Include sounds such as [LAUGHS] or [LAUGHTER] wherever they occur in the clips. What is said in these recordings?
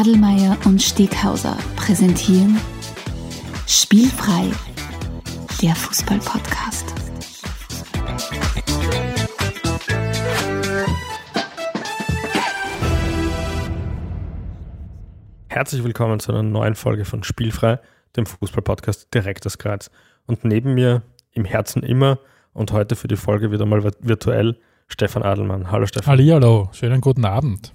Adelmeier und Steghauser präsentieren Spielfrei, der Fußball-Podcast. Herzlich willkommen zu einer neuen Folge von Spielfrei, dem Fußball-Podcast direkt aus Graz. Und neben mir im Herzen immer und heute für die Folge wieder mal virtuell Stefan Adelmann. Hallo Stefan. Hallihallo, schönen guten Abend.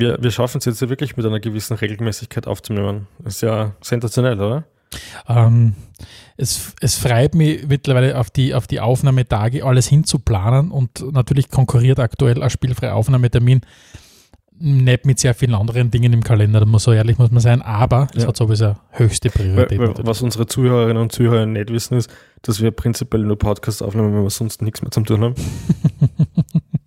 Wir, wir schaffen es jetzt ja wirklich mit einer gewissen Regelmäßigkeit aufzunehmen. ist ja sensationell, oder? Ähm, es, es freut mich mittlerweile auf die, auf die Aufnahmetage alles hinzuplanen und natürlich konkurriert aktuell ein spielfreier Aufnahmetermin nicht mit sehr vielen anderen Dingen im Kalender, da muss so ehrlich muss man sein, aber es ja. hat sowieso höchste Priorität. Weil, weil, was unsere Zuhörerinnen und Zuhörer nicht wissen, ist, dass wir prinzipiell nur Podcasts aufnehmen, wenn wir sonst nichts mehr zum tun haben.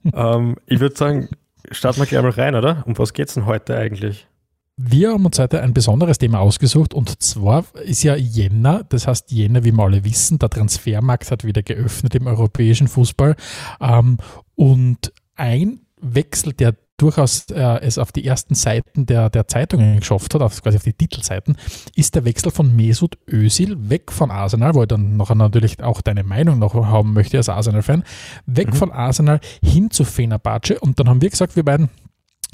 [LAUGHS] ähm, ich würde sagen, starten wir gleich mal rein, oder? Um was geht es denn heute eigentlich? Wir haben uns heute ein besonderes Thema ausgesucht und zwar ist ja Jänner, das heißt Jänner, wie wir alle wissen, der Transfermarkt hat wieder geöffnet im europäischen Fußball ähm, und ein Wechsel, der durchaus äh, es auf die ersten Seiten der, der Zeitungen geschafft hat, auf, quasi auf die Titelseiten, ist der Wechsel von Mesut Özil weg von Arsenal, wo ich dann noch natürlich auch deine Meinung noch haben möchte als Arsenal-Fan, weg mhm. von Arsenal hin zu Fenerbahce und dann haben wir gesagt, wir beiden,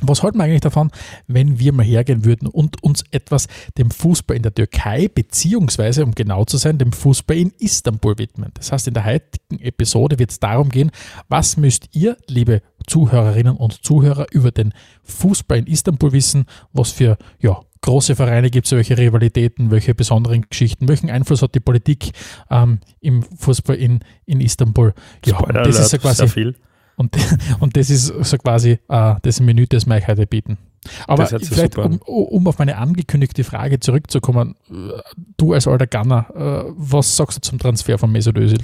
was halten wir eigentlich davon, wenn wir mal hergehen würden und uns etwas dem Fußball in der Türkei, beziehungsweise, um genau zu sein, dem Fußball in Istanbul widmen? Das heißt, in der heutigen Episode wird es darum gehen, was müsst ihr, liebe Zuhörerinnen und Zuhörer, über den Fußball in Istanbul wissen, was für ja, große Vereine gibt es, welche Rivalitäten, welche besonderen Geschichten, welchen Einfluss hat die Politik ähm, im Fußball in, in Istanbul? Ja, Spoiler das ist ja quasi sehr viel und, [LAUGHS] und das ist so quasi äh, das Menü, das wir euch heute bieten. Aber vielleicht, um, um, auf meine angekündigte Frage zurückzukommen, äh, du als alter Gunner, äh, was sagst du zum Transfer von Mesut Özil?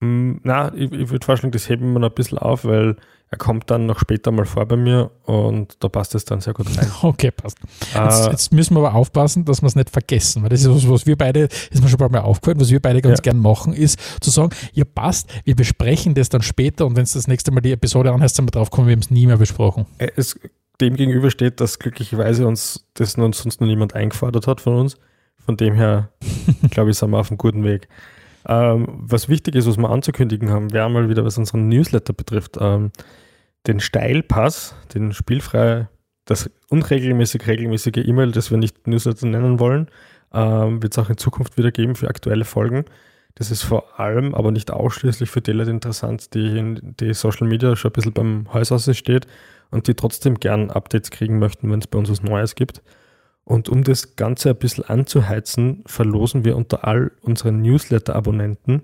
Mm, na, ich, ich würde vorschlagen, das heben wir noch ein bisschen auf, weil er kommt dann noch später mal vor bei mir und da passt es dann sehr gut rein. [LAUGHS] Okay, passt. Äh, jetzt, jetzt, müssen wir aber aufpassen, dass wir es nicht vergessen, weil das ist was, was wir beide, ist mir schon ein paar Mal aufgefallen, was wir beide ganz ja. gern machen, ist zu sagen, ihr passt, wir besprechen das dann später und wenn es das nächste Mal die Episode anhörst, dann wir drauf kommen, wir haben es nie mehr besprochen. Äh, es dem gegenüber steht, dass glücklicherweise uns das sonst noch niemand eingefordert hat von uns. Von dem her, [LAUGHS] glaube ich, sind wir auf einem guten Weg. Ähm, was wichtig ist, was wir anzukündigen haben, wäre mal wieder, was unseren Newsletter betrifft, ähm, den Steilpass, den spielfrei, das unregelmäßig regelmäßige E-Mail, das wir nicht Newsletter nennen wollen, ähm, wird es auch in Zukunft wieder geben für aktuelle Folgen. Das ist vor allem, aber nicht ausschließlich für die Leute interessant, die in die Social Media schon ein bisschen beim Häuser steht und die trotzdem gern Updates kriegen möchten, wenn es bei uns was Neues gibt. Und um das Ganze ein bisschen anzuheizen, verlosen wir unter all unseren Newsletter-Abonnenten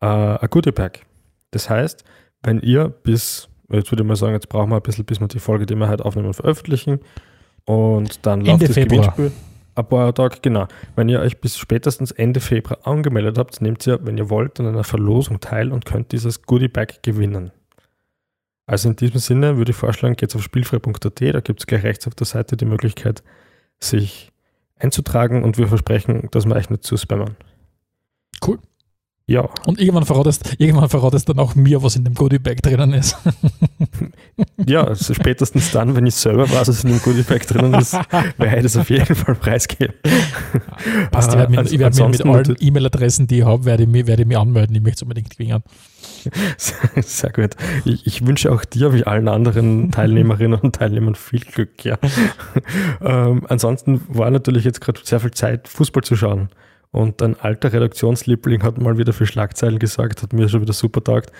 äh, ein Goodie Pack. Das heißt, wenn ihr bis, jetzt würde ich mal sagen, jetzt brauchen wir ein bisschen, bis wir die Folge, die wir heute aufnehmen, veröffentlichen. Und dann läuft das Februar. Gewinnspiel. Ein paar Tage, genau. Wenn ihr euch bis spätestens Ende Februar angemeldet habt, nehmt ihr, wenn ihr wollt, an einer Verlosung teil und könnt dieses Goodie Bag gewinnen. Also in diesem Sinne würde ich vorschlagen, geht auf spielfrei.at, da gibt es gleich rechts auf der Seite die Möglichkeit, sich einzutragen und wir versprechen, dass wir euch nicht zu spammen. Cool. Ja. Und irgendwann verratest, irgendwann verratest dann auch mir, was in dem Goodie Bag drinnen ist. [LAUGHS] ja, also spätestens dann, wenn ich selber weiß, was in dem Goodie Bag drinnen ist, werde ich das auf jeden Fall preisgeben. [LAUGHS] Passt, ich werde mich, ich werd mich mit allen E-Mail-Adressen, die ich habe, werde ich, mich, werde ich mich anmelden. Ich möchte es unbedingt gewinnen. [LAUGHS] Sehr gut. Ich, ich, wünsche auch dir wie allen anderen Teilnehmerinnen und Teilnehmern viel Glück. Ja. ähm, ansonsten war natürlich jetzt gerade sehr viel Zeit, Fußball zu schauen. Und ein alter Redaktionsliebling hat mal wieder für Schlagzeilen gesagt, hat mir schon wieder super taugt.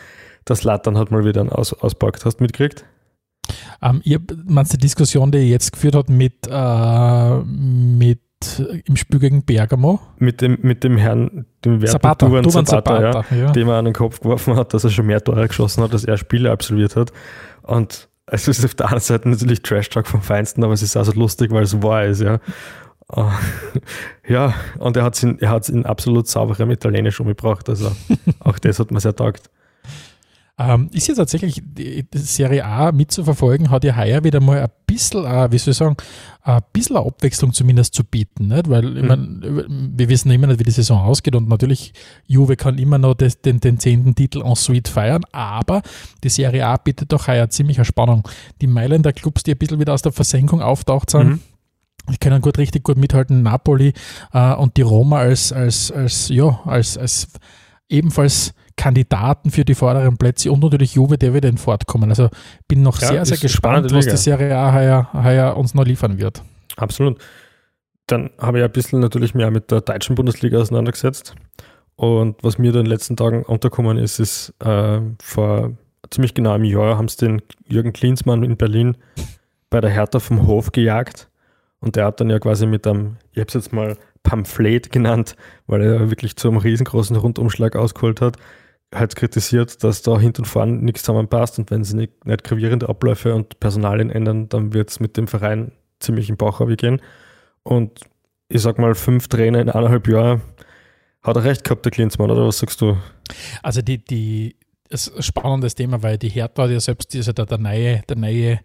Das Lattern hat mal wieder einen Aus auspackt. Hast du mitgekriegt? Ähm, ihr meinst die Diskussion, die ihr jetzt geführt hat mit, äh, mit im Spiel gegen Bergamo? Mit dem, mit dem Herrn, dem Wert Zapata, Duran Zapata, Zapata ja, ja. dem er an den Kopf geworfen hat, dass er schon mehr Tore geschossen hat, als er Spiele absolviert hat. Und es ist auf der anderen Seite natürlich Trash-Talk vom Feinsten, aber es ist also lustig, weil es wahr ist, ja. Uh, [LAUGHS] ja, und er hat es in, in absolut sauberem Italienisch umgebracht. Also auch das hat mir sehr taugt. Ähm, ist ja tatsächlich die Serie A mitzuverfolgen, hat ja heuer wieder mal ein bisschen, äh, wie soll ich sagen, ein bisschen Abwechslung zumindest zu bieten. Nicht? Weil mhm. mein, wir wissen immer nicht, wie die Saison ausgeht und natürlich Juve kann immer noch das, den, den zehnten Titel en suite feiern, aber die Serie A bietet doch heuer ziemlich eine Spannung. Die Mailänder Clubs, die ein bisschen wieder aus der Versenkung auftaucht sind, mhm Die können gut, richtig gut mithalten. Napoli äh, und die Roma als, als, als, ja, als, als ebenfalls Kandidaten für die vorderen Plätze und natürlich Juve, der wird in fortkommen. Also bin noch ja, sehr, sehr gespannt, was die Serie A heuer, heuer uns noch liefern wird. Absolut. Dann habe ich ein bisschen natürlich mehr mit der deutschen Bundesliga auseinandergesetzt. Und was mir in den letzten Tagen unterkommen ist, ist äh, vor ziemlich genau einem Jahr haben sie den Jürgen Klinsmann in Berlin bei der Hertha vom Hof gejagt. Und der hat dann ja quasi mit einem, ich habe es jetzt mal Pamphlet genannt, weil er wirklich zu einem riesengroßen Rundumschlag ausgeholt hat, halt kritisiert, dass da hinten und vorne nichts zusammenpasst und wenn sie nicht, nicht gravierende Abläufe und Personalien ändern, dann wird es mit dem Verein ziemlich im Bauch gehen. Und ich sag mal, fünf Trainer in eineinhalb Jahren hat er recht gehabt, der Klinsmann, oder was sagst du? Also die, die, das ist ein spannendes Thema, weil die Hertha ja selbst dieser, der, der neue, der neue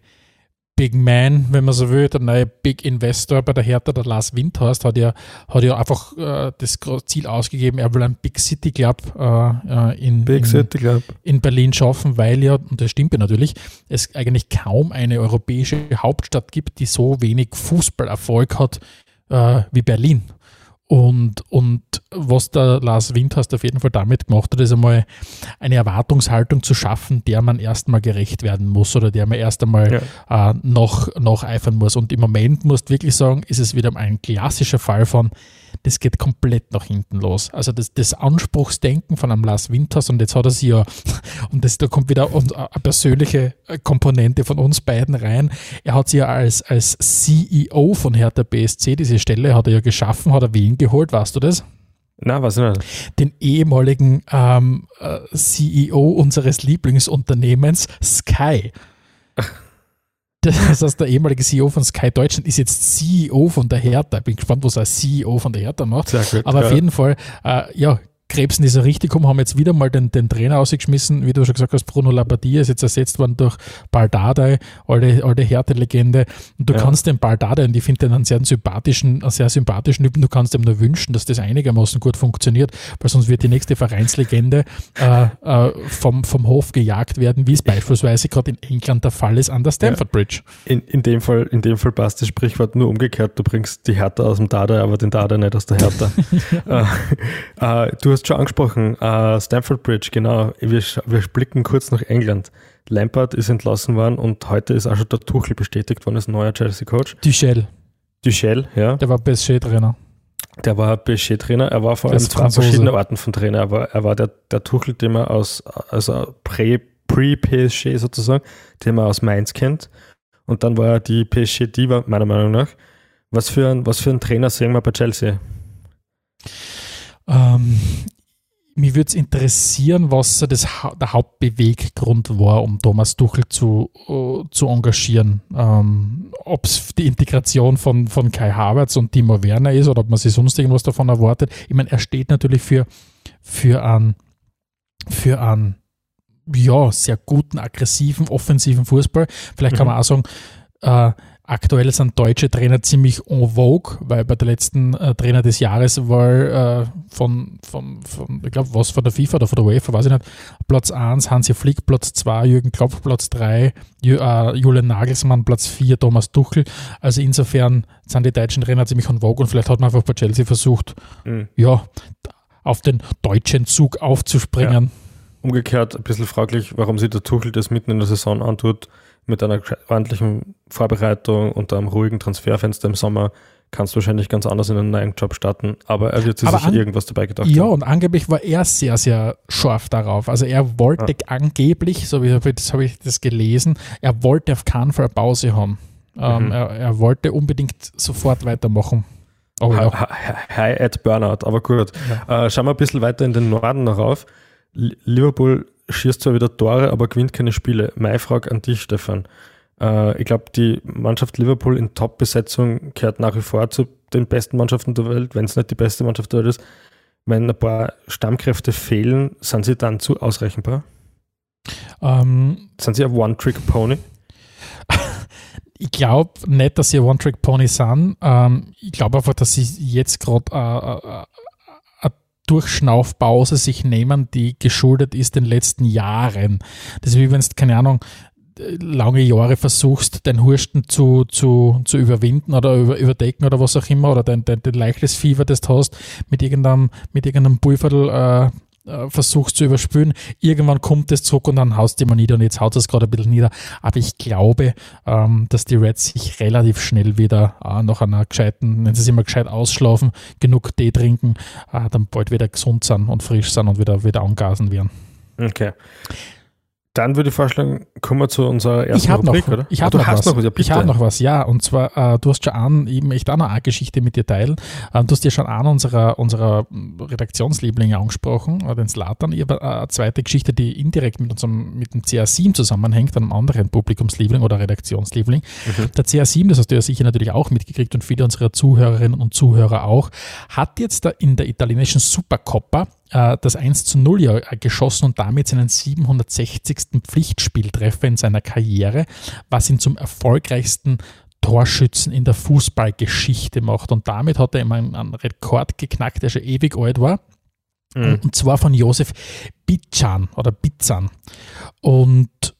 Big Man, wenn man so will, der neue Big Investor bei der Hertha, der Lars Windhorst, hat ja, hat ja einfach äh, das Ziel ausgegeben, er will einen Big City Club äh, äh in, Big in, City Club. in Berlin schaffen, weil ja, und das stimmt ja natürlich, es eigentlich kaum eine europäische Hauptstadt gibt, die so wenig Fußballerfolg hat äh, wie Berlin. Und, und was der Lars Windhorst auf jeden Fall damit gemacht hat, ist einmal eine Erwartungshaltung zu schaffen, der man erstmal gerecht werden muss oder der man erst einmal ja. äh, noch, noch eifern muss. Und im Moment musst du wirklich sagen, ist es wieder ein klassischer Fall von, das geht komplett nach hinten los. Also das, das Anspruchsdenken von einem Lars Winters und jetzt hat er sie ja, [LAUGHS] und das, da kommt wieder eine persönliche Komponente von uns beiden rein. Er hat sie ja als, als CEO von Hertha BSC, diese Stelle hat er ja geschaffen, hat er wen geholt, weißt du das? Na, was denn? Den ehemaligen ähm, äh, CEO unseres Lieblingsunternehmens Sky. [LAUGHS] Das heißt, der ehemalige CEO von Sky Deutschland ist jetzt CEO von der Hertha. Bin gespannt, was er CEO von der Hertha macht. Gut, Aber ja. auf jeden Fall, äh, ja, Krebsen ist ja richtig gekommen, haben jetzt wieder mal den, den Trainer ausgeschmissen, wie du schon gesagt hast, Bruno Labbadia ist jetzt ersetzt worden durch Baldadei, alte, alte Härte-Legende. Und du ja. kannst den Baldadei, und ich finde den einen sehr sympathischen, einen sehr sympathischen Typen, du kannst ihm nur wünschen, dass das einigermaßen gut funktioniert, weil sonst wird die nächste Vereinslegende äh, äh, vom, vom Hof gejagt werden, wie es beispielsweise gerade in England der Fall ist an der Stamford Bridge. In, in, dem Fall, in dem Fall passt das Sprichwort nur umgekehrt, du bringst die Härte aus dem Dada, aber den Dada nicht aus der Härte. [LAUGHS] äh, äh, du hast schon angesprochen, uh, Stamford Bridge, genau. Wir, wir blicken kurz nach England. Lampard ist entlassen worden und heute ist auch schon der Tuchel bestätigt worden als neuer Chelsea-Coach. Duchel. Duchel, ja. Der war PSG-Trainer. Der war PSG-Trainer. Er war vor allem zwei verschiedene Arten von Trainer. Er war, er war der, der Tuchel, den man aus, also Pre-PSG Pre sozusagen, den man aus Mainz kennt. Und dann war er die PSG-Diva, meiner Meinung nach. Was für, ein, was für einen Trainer sehen wir bei Chelsea? Ähm, mich würde es interessieren, was das, der Hauptbeweggrund war, um Thomas Tuchel zu, uh, zu engagieren. Ähm, ob es die Integration von, von Kai Havertz und Timo Werner ist oder ob man sich sonst irgendwas davon erwartet. Ich meine, er steht natürlich für, für einen für einen ja, sehr guten, aggressiven, offensiven Fußball. Vielleicht kann mhm. man auch sagen, äh, Aktuell sind deutsche Trainer ziemlich en vogue, weil bei der letzten äh, Trainer des Jahres war äh, von, von, von, ich glaube, was von der FIFA oder von der UEFA, weiß ich nicht, Platz 1 Hansi Flick, Platz 2 Jürgen Klopp, Platz 3 Ju, äh, Julian Nagelsmann, Platz 4 Thomas Tuchel. Also insofern sind die deutschen Trainer ziemlich en vogue und vielleicht hat man einfach bei Chelsea versucht, mhm. ja, auf den deutschen Zug aufzuspringen. Ja. Umgekehrt ein bisschen fraglich, warum sich der Tuchel das mitten in der Saison antut mit einer ordentlichen Vorbereitung und einem ruhigen Transferfenster im Sommer kannst du wahrscheinlich ganz anders in einen neuen Job starten, aber er wird sich sicher irgendwas dabei gedacht Ja, haben. und angeblich war er sehr, sehr scharf darauf. Also er wollte ja. angeblich, so wie das habe ich das gelesen, er wollte auf keinen Fall Pause haben. Ähm, mhm. er, er, wollte unbedingt sofort weitermachen. Oh, ja. High at Burnout, aber gut. Ja. Äh, schauen wir ein bisschen weiter in den Norden noch auf. Liverpool schießt zwar wieder Tore, aber gewinnt keine Spiele. Meine Frage an dich, Stefan. Äh, ich glaube, die Mannschaft Liverpool in Top-Besetzung gehört nach wie vor zu den besten Mannschaften der Welt, wenn es nicht die beste Mannschaft der Welt ist. Wenn ein paar Stammkräfte fehlen, sind sie dann zu ausrechenbar? Ähm, sind sie ein One-Trick-Pony? [LAUGHS] ich glaube nicht, dass sie ein One-Trick-Pony sind. Ähm, ich glaube einfach, dass sie jetzt gerade äh, äh, Durchschnaufpause sich nehmen, die geschuldet ist den letzten Jahren. Das ist wie wenn es, keine Ahnung, lange Jahre versuchst, dein Hursten zu, zu, zu überwinden oder über, überdecken oder was auch immer, oder dein, dein, dein leichtes Fieber, das du hast, mit irgendeinem, mit irgendeinem Pulverl äh, äh, versuchst zu überspülen. Irgendwann kommt es zurück und dann haust du immer nieder und jetzt haut es gerade ein bisschen nieder. Aber ich glaube, ähm, dass die Reds sich relativ schnell wieder äh, nach einer gescheiten, wenn sie sich immer gescheit ausschlafen, genug Tee trinken, äh, dann bald wieder gesund sind und frisch sind und wieder, wieder angasen werden. Okay. Dann würde ich vorschlagen, kommen wir zu unserer ersten ich Rubrik, noch, oder? Ich habe noch, was. noch was. Ja, ich habe noch was, ja. Und zwar, äh, du hast schon an, eben echt auch noch eine Geschichte mit dir teilen. Äh, du hast ja schon an unserer, unserer Redaktionslieblinge angesprochen, äh, den Slatan. Ich habe eine zweite Geschichte, die indirekt mit unserem, mit dem CR7 zusammenhängt, einem anderen Publikumsliebling oder Redaktionsliebling. Mhm. Der CR7, das hast du ja sicher natürlich auch mitgekriegt und viele unserer Zuhörerinnen und Zuhörer auch, hat jetzt da in der italienischen Supercoppa äh, das 1 zu 0 ja geschossen und damit seinen 760. Pflichtspieltreffer in seiner Karriere, was ihn zum erfolgreichsten Torschützen in der Fußballgeschichte macht. Und damit hat er immer einen Rekord geknackt, der schon ewig alt war. Mhm. Und zwar von Josef Bican oder Bizan. Und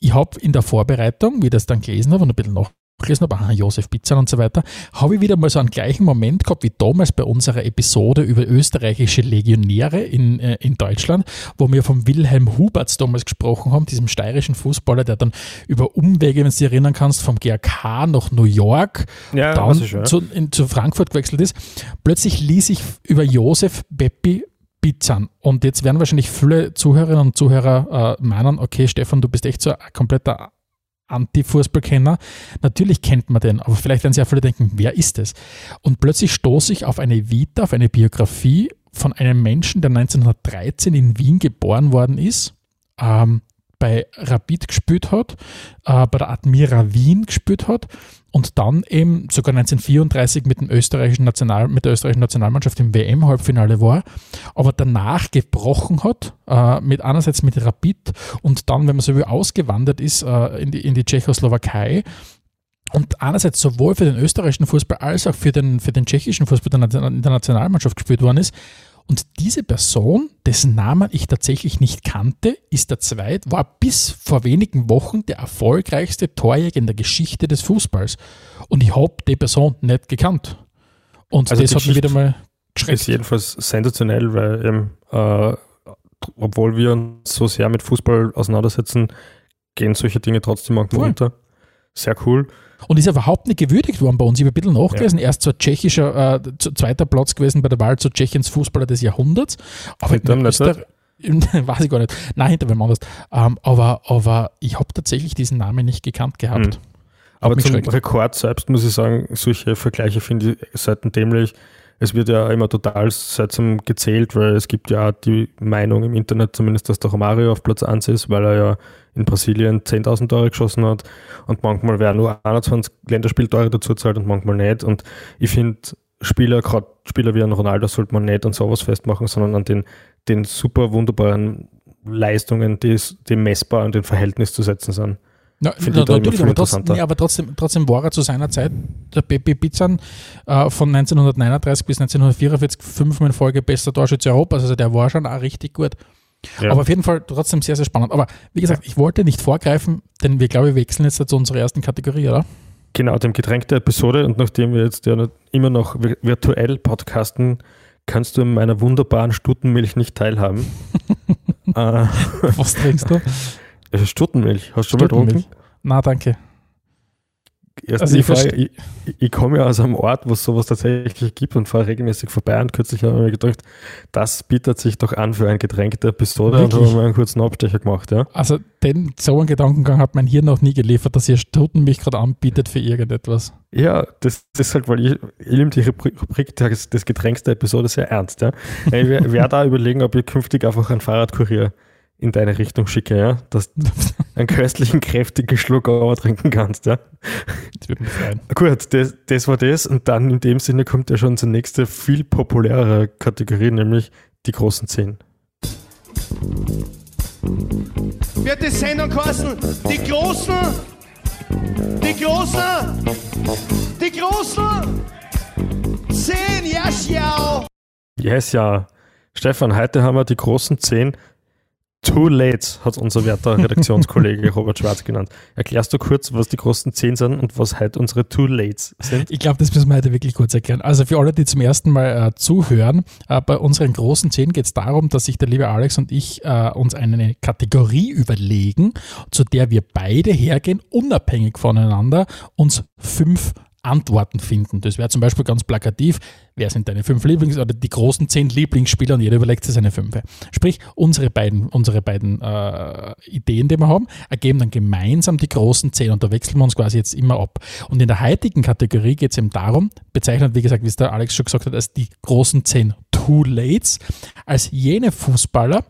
ich habe in der Vorbereitung, wie ich das dann gelesen habe und ein bisschen noch gelesen habe, aha, Josef Bitzan und so weiter, habe ich wieder mal so einen gleichen Moment gehabt wie damals bei unserer Episode über österreichische Legionäre in, äh, in Deutschland, wo wir von Wilhelm Huberts damals gesprochen haben, diesem steirischen Fußballer, der dann über Umwege, wenn du dich erinnern kannst, vom GRK nach New York, ja, dann schon, ja. zu, in, zu Frankfurt gewechselt ist. Plötzlich ließ ich über Josef Beppi Bitzan. Und jetzt werden wahrscheinlich viele Zuhörerinnen und Zuhörer äh, meinen, okay, Stefan, du bist echt so ein kompletter Anti-Fußballkenner. Natürlich kennt man den, aber vielleicht werden auch viele denken, wer ist es? Und plötzlich stoße ich auf eine Vita, auf eine Biografie von einem Menschen, der 1913 in Wien geboren worden ist, ähm, bei Rapid gespielt hat, äh, bei der Admira Wien gespielt hat und dann eben sogar 1934 mit, dem österreichischen National, mit der österreichischen Nationalmannschaft im WM-Halbfinale war, aber danach gebrochen hat, äh, mit einerseits mit Rapid und dann, wenn man so wie ausgewandert ist, äh, in, die, in die Tschechoslowakei und einerseits sowohl für den österreichischen Fußball als auch für den, für den tschechischen Fußball der, der Nationalmannschaft gespielt worden ist, und diese Person, dessen Namen ich tatsächlich nicht kannte, ist der zweit, war bis vor wenigen Wochen der erfolgreichste Torjäger in der Geschichte des Fußballs. Und ich habe die Person nicht gekannt. Und also das hat mich wieder mal geschreckt. Ist jedenfalls sensationell, weil eben, äh, obwohl wir uns so sehr mit Fußball auseinandersetzen, gehen solche Dinge trotzdem manchmal Voll. unter. Sehr cool. Und ist überhaupt nicht gewürdigt worden bei uns. Ich habe ein bisschen nachgelesen. Ja. Erst so tschechischer, äh, zweiter Platz gewesen bei der Wahl zu Tschechiens Fußballer des Jahrhunderts. Aber Hinterm nicht, [LAUGHS] weiß ich gar nicht. Nein, hinter wem anders. Ähm, aber, aber ich habe tatsächlich diesen Namen nicht gekannt gehabt. Mhm. Aber zum Rekord selbst muss ich sagen, solche Vergleiche finde ich seitdem dämlich es wird ja immer total seltsam gezählt, weil es gibt ja die Meinung im Internet zumindest, dass der Romario auf Platz 1 ist, weil er ja in Brasilien 10.000 Tore geschossen hat und manchmal werden nur 21 Länderspieltore dazu zahlt und manchmal nicht. Und ich finde, Spieler, gerade Spieler wie ein Ronaldo, sollte man nicht an sowas festmachen, sondern an den, den super wunderbaren Leistungen, die, die messbar und in Verhältnis zu setzen sind. Na, na, natürlich, aber, trotzdem, nee, aber trotzdem, trotzdem war er zu seiner Zeit, der Pepe Pizzan, äh, von 1939 bis 1944 fünfmal in Folge bester Torschütze Europas. Also der war schon auch richtig gut. Ja. Aber auf jeden Fall trotzdem sehr, sehr spannend. Aber wie gesagt, ich wollte nicht vorgreifen, denn wir, glaube ich, wechseln jetzt zu unserer ersten Kategorie, oder? Genau, dem Getränk der Episode. Und nachdem wir jetzt ja immer noch virtuell podcasten, kannst du in meiner wunderbaren Stutenmilch nicht teilhaben. [LAUGHS] äh, Was trinkst du? Stuttenmilch. Hast du schon mal getrunken? Na, danke. Erst also ich, Frage, ich, ich, komme ja aus einem Ort, wo es sowas tatsächlich gibt und fahre regelmäßig vorbei und kürzlich habe ich mir gedacht, das bietet sich doch an für ein Getränk der Episode Wirklich? und habe mir einen kurzen Abstecher gemacht. Ja. Also den, so einen Gedankengang hat mein Hirn noch nie geliefert, dass ihr Stuttenmilch gerade anbietet für irgendetwas. Ja, das, das ist halt, weil ich, ich nehme die Rubrik des, des Getränks der Episode sehr ernst. Ja. Ich werde da [LAUGHS] überlegen, ob ich künftig einfach einen Fahrradkurier in deine Richtung schicke, ja, dass du [LAUGHS] einen köstlichen, kräftigen Schluck aber trinken kannst, ja. Das wird mich freuen. Gut, das, das war das und dann in dem Sinne kommt ja schon zur nächste, viel populärere Kategorie, nämlich die großen Zehn. Wird die Sendung kosten? Die Großen! Die Großen! Die Großen! Zehn, ja, schau! Yes, ja. Stefan, heute haben wir die großen Zehn Too late hat unser werter [LAUGHS] Redaktionskollege Robert Schwarz genannt. Erklärst du kurz, was die großen 10 sind und was heute unsere Too Lates sind? Ich glaube, das müssen wir heute wirklich kurz erklären. Also für alle, die zum ersten Mal äh, zuhören, äh, bei unseren großen 10 geht es darum, dass sich der liebe Alex und ich äh, uns eine Kategorie überlegen, zu der wir beide hergehen, unabhängig voneinander, uns fünf Antworten finden. Das wäre zum Beispiel ganz plakativ, wer sind deine fünf Lieblings- oder die großen zehn Lieblingsspieler und jeder überlegt sich seine fünf. Sprich, unsere beiden, unsere beiden äh, Ideen, die wir haben, ergeben dann gemeinsam die großen zehn und da wechseln wir uns quasi jetzt immer ab. Und in der heutigen Kategorie geht es eben darum, bezeichnet, wie gesagt, wie es der Alex schon gesagt hat, als die großen zehn Too Lates, als jene Fußballer,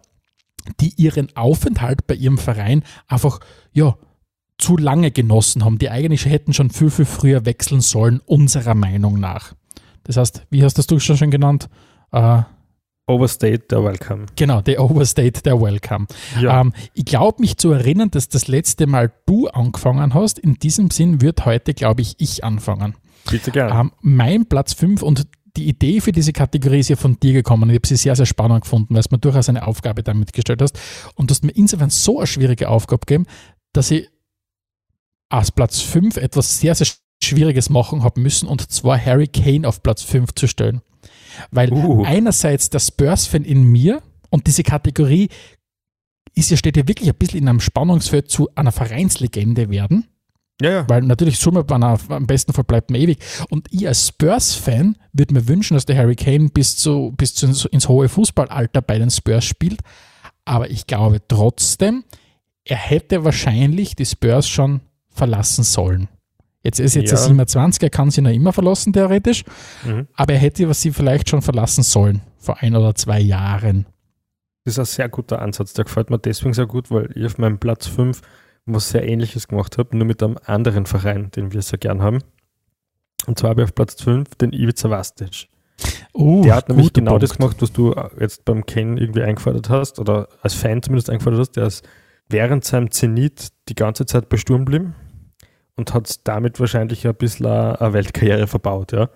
die ihren Aufenthalt bei ihrem Verein einfach, ja, zu lange genossen haben, die eigentlich hätten schon viel, viel früher wechseln sollen, unserer Meinung nach. Das heißt, wie hast das du schon genannt? Äh, Overstate der Welcome. Genau, der Overstate der Welcome. Ja. Ähm, ich glaube mich zu erinnern, dass das letzte Mal du angefangen hast. In diesem Sinn wird heute, glaube ich, ich anfangen. Bitte gerne. Ähm, mein Platz 5 und die Idee für diese Kategorie ist ja von dir gekommen. Ich habe sie sehr, sehr spannend gefunden, weil du mir durchaus eine Aufgabe damit gestellt hast. Und du hast mir insofern so eine schwierige Aufgabe gegeben, dass ich als Platz 5 etwas sehr, sehr Schwieriges machen habe müssen, und zwar Harry Kane auf Platz 5 zu stellen. Weil uh. einerseits der Spurs-Fan in mir und diese Kategorie ist ja, steht ja wirklich ein bisschen in einem Spannungsfeld zu einer Vereinslegende werden. Ja, ja. Weil natürlich Summe am besten Fall bleibt man ewig. Und ich als Spurs-Fan würde mir wünschen, dass der Harry Kane bis, zu, bis zu ins, ins hohe Fußballalter bei den Spurs spielt. Aber ich glaube trotzdem, er hätte wahrscheinlich die Spurs schon verlassen sollen. Jetzt ist jetzt ja. 27, er kann sie noch immer verlassen, theoretisch, mhm. aber er hätte sie vielleicht schon verlassen sollen, vor ein oder zwei Jahren. Das ist ein sehr guter Ansatz. Der gefällt mir deswegen sehr gut, weil ich auf meinem Platz 5 was sehr ähnliches gemacht habe, nur mit einem anderen Verein, den wir sehr gern haben. Und zwar habe ich auf Platz 5 den Ivica Vastic. Uh, der hat nämlich genau Punkt. das gemacht, was du jetzt beim Ken irgendwie eingefordert hast, oder als Fan zumindest eingefordert hast. Der ist während seinem Zenit die ganze Zeit bei Sturm blieben und hat damit wahrscheinlich ein bisschen eine Weltkarriere verbaut, ja.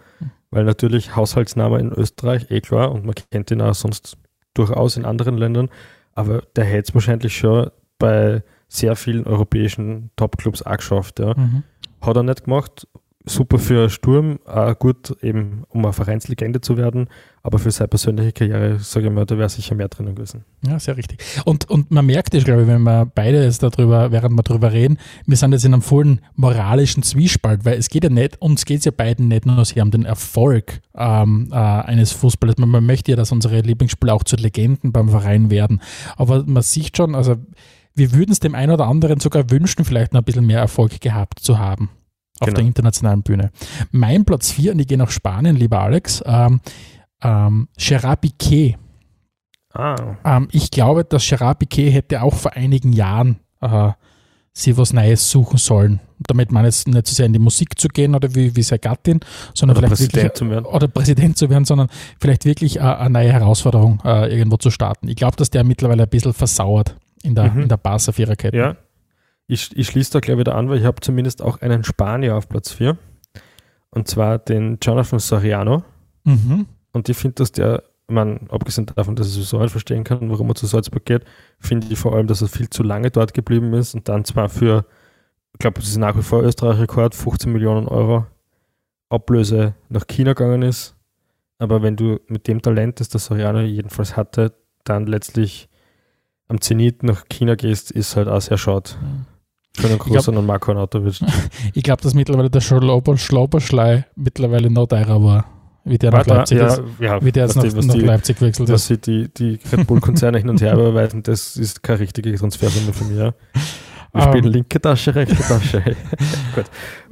Weil natürlich Haushaltsname in Österreich, eh klar, und man kennt ihn auch sonst durchaus in anderen Ländern, aber der hätte es wahrscheinlich schon bei sehr vielen europäischen Topclubs auch geschafft, ja. Mhm. Hat er nicht gemacht, super für Sturm, auch gut eben, um eine Vereinslegende zu werden, aber für seine persönliche Karriere, sage ich mal, da wäre sicher mehr drinnen gewesen. Ja, sehr richtig. Und, und man merkt es, glaube ich, wenn wir beide jetzt darüber, während wir darüber reden, wir sind jetzt in einem vollen moralischen Zwiespalt, weil es geht ja nicht, uns geht es ja beiden nicht nur sehr um den Erfolg ähm, äh, eines Fußballers. Man, man möchte ja, dass unsere Lieblingsspieler auch zu Legenden beim Verein werden. Aber man sieht schon, also wir würden es dem einen oder anderen sogar wünschen, vielleicht noch ein bisschen mehr Erfolg gehabt zu haben auf genau. der internationalen Bühne. Mein Platz 4, und ich gehe nach Spanien, lieber Alex, ähm, ähm, Gerard Piquet. Ah. Ähm, ich glaube, dass Gerard Piquet hätte auch vor einigen Jahren äh, sie was Neues suchen sollen. Damit man jetzt nicht so sehr in die Musik zu gehen oder wie, wie seine Gattin, sondern oder vielleicht Präsident wirklich, zu werden. oder Präsident zu werden, sondern vielleicht wirklich äh, eine neue Herausforderung äh, irgendwo zu starten. Ich glaube, dass der mittlerweile ein bisschen versauert in der, mhm. in der Barca-Viererkette. Ja, ich, ich schließe da gleich wieder an, weil ich habe zumindest auch einen Spanier auf Platz 4. Und zwar den Jonathan Soriano. Mhm. Und ich finde, dass der, man, abgesehen davon, dass ich sowieso nicht verstehen kann, warum er zu Salzburg geht, finde ich vor allem, dass er viel zu lange dort geblieben ist und dann zwar für, ich glaube, das ist nach wie vor Österreich-Rekord, 15 Millionen Euro Ablöse nach China gegangen ist. Aber wenn du mit dem Talent, das der Soriano jedenfalls hatte, dann letztlich am Zenit nach China gehst, ist halt auch sehr schade. Mhm. Schönen Gruß an Marco Autowitsch. [LAUGHS] ich glaube, dass mittlerweile der Schlauberschlei mittlerweile noch teurer war. Wie der nach Leipzig, ja, ist, ja, wie der jetzt nach, die, nach die, Leipzig gewechselt ist. Dass sie die, die Red Bull-Konzerne hin und her überweisen, das ist keine richtige Transfersumme für mich. Ja. Wir spielen um, linke Tasche, rechte Tasche. [LAUGHS] Gut.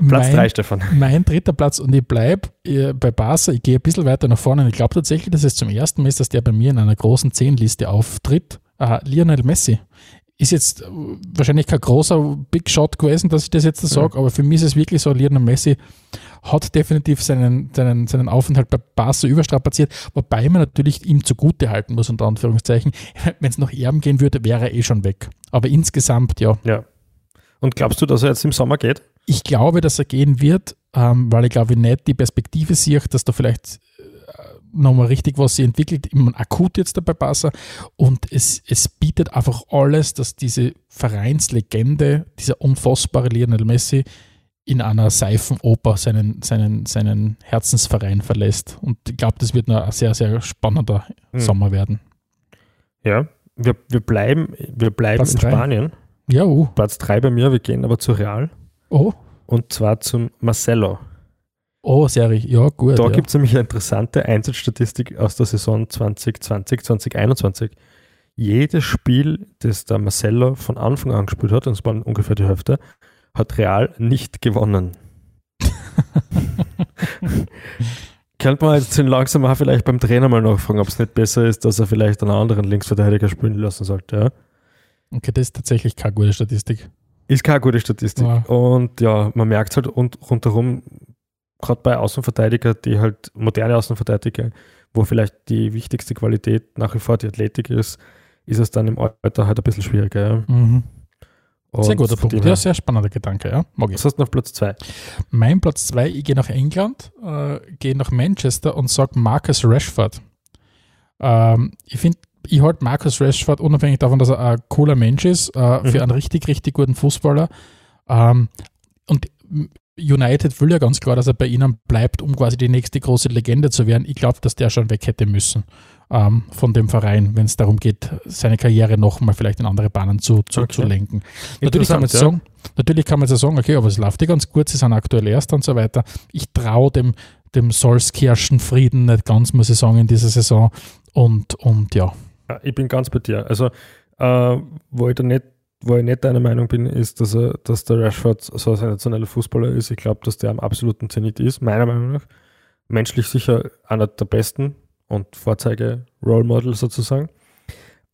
Platz 3, Stefan. Mein dritter Platz und ich bleibe äh, bei Barca, ich gehe ein bisschen weiter nach vorne. Ich glaube tatsächlich, dass es zum ersten Mal ist, dass der bei mir in einer großen Zehnliste auftritt. Uh, Lionel Messi ist jetzt wahrscheinlich kein großer Big Shot gewesen, dass ich das jetzt sage, ja. aber für mich ist es wirklich so, Lionel Messi hat definitiv seinen, seinen, seinen Aufenthalt bei Barca überstrapaziert, wobei man natürlich ihm zugute halten muss, unter Anführungszeichen. [LAUGHS] Wenn es nach Erben gehen würde, wäre er eh schon weg. Aber insgesamt, ja. Ja. Und glaubst du, dass er jetzt im Sommer geht? Ich glaube, dass er gehen wird, ähm, weil ich glaube nicht die Perspektive sehe, dass da vielleicht nochmal richtig, was sie entwickelt, immer akut jetzt dabei Barca und es, es bietet einfach alles, dass diese Vereinslegende, dieser unfassbare Lionel Messi in einer Seifenoper seinen, seinen, seinen Herzensverein verlässt. Und ich glaube, das wird noch ein sehr, sehr spannender Mhm. Sommer werden. Ja, wir, wir bleiben, wir bleiben Platz in drei. Spanien. Ja, uh. Platz 3 bei mir, wir gehen aber zu Real oh, und zwar zum Marcelo. Oh, Serie, ja, gut. Da ja. gibt es nämlich eine interessante Einzelstatistik aus der Saison 2020, 2021. Jedes Spiel, das der Marcelo von Anfang an gespielt hat, und es waren ungefähr die Hälfte, hat Real nicht gewonnen. [LAUGHS] Könnte man jetzt langsam auch vielleicht beim Trainer mal nachfragen, ob es nicht besser ist, dass er vielleicht einen anderen Linksverteidiger spielen lassen sollte. Ja? Okay, das ist tatsächlich keine gute Statistik. Ist keine gute Statistik. Ja. Und ja, man merkt halt und, rundherum, gerade bei Außenverteidiger, die halt moderne Außenverteidiger, wo vielleicht die wichtigste Qualität nach wie vor die Athletik ist, ist es dann im Alter halt ein bisschen schwieriger. Ja. Mhm. Sehr guter Punkt. Ja, sehr spannender Gedanke, ja. Mag ich. Was hast du auf Platz 2? Mein Platz 2, ich gehe nach England, äh, gehe nach Manchester und sage Marcus Rashford. Ähm, ich finde, ich halte Marcus Rashford, unabhängig davon, dass er ein cooler Mensch ist, äh, für Mhm. einen richtig, richtig guten Fußballer. Ähm, und United will ja ganz klar, dass er bei ihnen bleibt, um quasi die nächste große Legende zu werden. Ich glaube, dass der schon weg hätte müssen ähm, von dem Verein, wenn es darum geht, seine Karriere nochmal vielleicht in andere Bahnen zu, zu, Okay. zu lenken. Natürlich kann, man jetzt Interessant, sagen, natürlich kann man jetzt sagen, okay, aber es läuft ja ganz gut, sie sind aktuell Erster und so weiter. Ich traue dem, dem Solskjaerschen Frieden nicht ganz, muss ich sagen, in dieser Saison. Und, und ja, Ja, ich bin ganz bei dir. Also, äh, wo, ich da nicht, wo ich nicht deiner Meinung bin, ist, dass, er, dass der Rashford so ein sensationeller Fußballer ist. Ich glaube, dass der am absoluten Zenit ist, meiner Meinung nach. Menschlich sicher einer der besten und Vorzeige-Role Model sozusagen.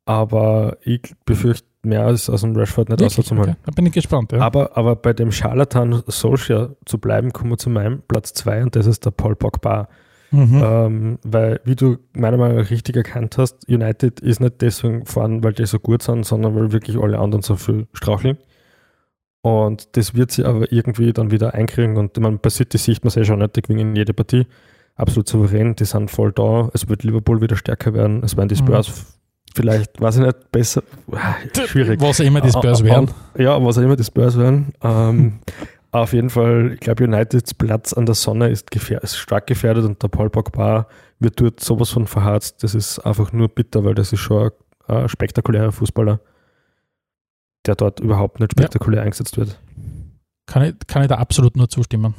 Aber ich befürchte mehr als aus dem Rashford nicht wirklich, auszumachen. okay. da bin ich gespannt. Ja. Aber, aber bei dem Charlatan Solskjaer zu bleiben, kommen wir zu meinem Platz 2 und das ist der Paul Pogba. Mhm. Ähm, weil, wie du meiner Meinung nach richtig erkannt hast, United ist nicht deswegen vorn, weil die so gut sind, sondern weil wirklich alle anderen so viel straucheln. Und das wird sie aber irgendwie dann wieder einkriegen. Und man, bei City sieht man es eh schon nicht, die gewinnen jede Partie. Absolut souverän, die sind voll da. Es wird Liverpool wieder stärker werden. Es werden die Mhm. Spurs f- vielleicht, weiß ich nicht, besser. Ah, Schwierig. Was immer die Spurs Ah, ah, werden. Ja, was immer die Spurs werden. Ähm, [LAUGHS] auf jeden Fall, ich glaube, Uniteds Platz an der Sonne ist, gefähr ist stark gefährdet und der Paul Pogba wird dort sowas von verharzt. Das ist einfach nur bitter, weil das ist schon ein, ein spektakulärer Fußballer, der dort überhaupt nicht Ja. spektakulär eingesetzt wird. Kann ich, kann ich da absolut nur zustimmen.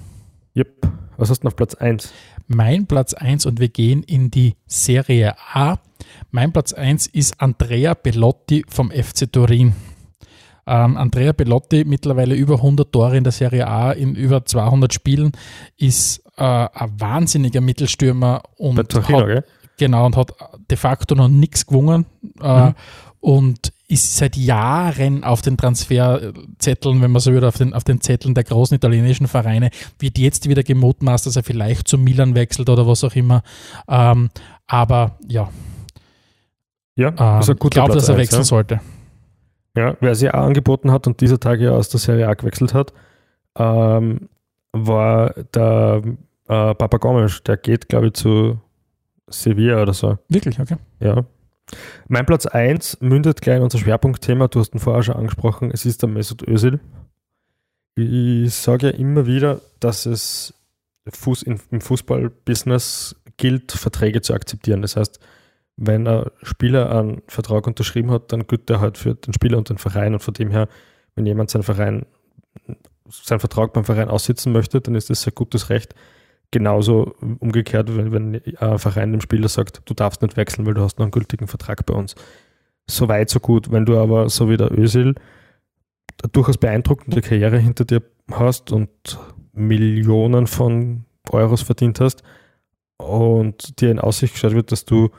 Yep. Was hast du auf Platz 1? Mein Platz 1 und wir gehen in die Serie A. Mein Platz 1 ist Andrea Bellotti vom FC Turin. Ähm, Andrea Bellotti, mittlerweile über 100 Tore in der Serie A in über 200 Spielen, ist äh, ein wahnsinniger Mittelstürmer und Torino, hat, gell? Genau, und hat de facto noch nichts gewonnen äh, Mhm. und ist seit Jahren auf den Transferzetteln, wenn man so würde, auf den, auf den Zetteln der großen italienischen Vereine, wird jetzt wieder gemutmaßt, dass er vielleicht zu Milan wechselt oder was auch immer. Ähm, aber ja, Ja, ähm, ist ein ich guter glaube, Platz dass er wechseln ja. sollte. Ja, wer sie auch angeboten hat und dieser Tage aus der Serie A gewechselt hat, ähm, war der äh, Papa Gomes. Der geht, glaube ich, zu Sevilla oder so. Wirklich, okay. Ja. Mein Platz 1 mündet gleich in unser Schwerpunktthema. Du hast ihn vorher schon angesprochen. Es ist der Mesut Özil. Ich sage ja immer wieder, dass es Fuß im Fußballbusiness gilt, Verträge zu akzeptieren. Das heißt, wenn ein Spieler einen Vertrag unterschrieben hat, dann gilt der halt für den Spieler und den Verein. Und von dem her, wenn jemand seinen Verein, seinen Vertrag beim Verein aussitzen möchte, dann ist das sein gutes Recht. Genauso umgekehrt, wenn, wenn ein Verein dem Spieler sagt, du darfst nicht wechseln, weil du hast noch einen gültigen Vertrag bei uns. So weit, so gut. Wenn du aber, so wie der Özil, eine durchaus beeindruckende Karriere hinter dir hast und Millionen von Euros verdient hast und dir in Aussicht gestellt wird, dass du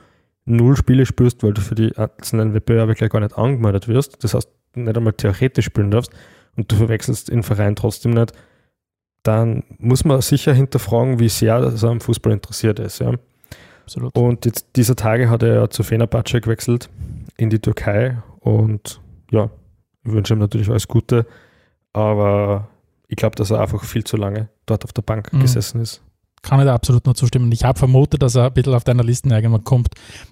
null Spiele spielst, weil du für die einzelnen Wettbewerbe gleich gar nicht angemeldet wirst, das heißt nicht einmal theoretisch spielen darfst und du verwechselst den Verein trotzdem nicht, dann muss man sicher hinterfragen, wie sehr er am Fußball interessiert ist. Ja. Absolut. Und jetzt dieser Tage hat er ja zu Fenerbahce gewechselt in die Türkei und ja, ich wünsche ihm natürlich alles Gute, aber ich glaube, dass er einfach viel zu lange dort auf der Bank Mhm. gesessen ist. Kann ich da absolut nur zustimmen. Ich habe vermutet, dass er ein bisschen auf deiner Liste irgendwann kommt.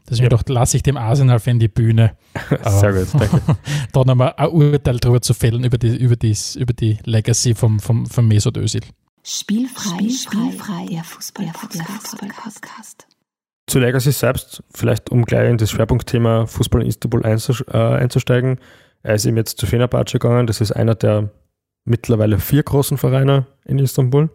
Deswegen ja. doch lasse ich dem Arsenal-Fan die Bühne. [LAUGHS] Sehr gut, danke. [LAUGHS] da nochmal ein Urteil darüber zu fällen, über die, über die, über die Legacy vom, vom, vom Mesut Özil. Spielfrei, spielfrei, der Fußball-Podcast. Zu Legacy selbst, vielleicht um gleich in das Schwerpunktthema Fußball in Istanbul äh, einzusteigen. Er ist ihm jetzt zu Fenerbahce gegangen. Das ist einer der mittlerweile vier großen Vereine in Istanbul.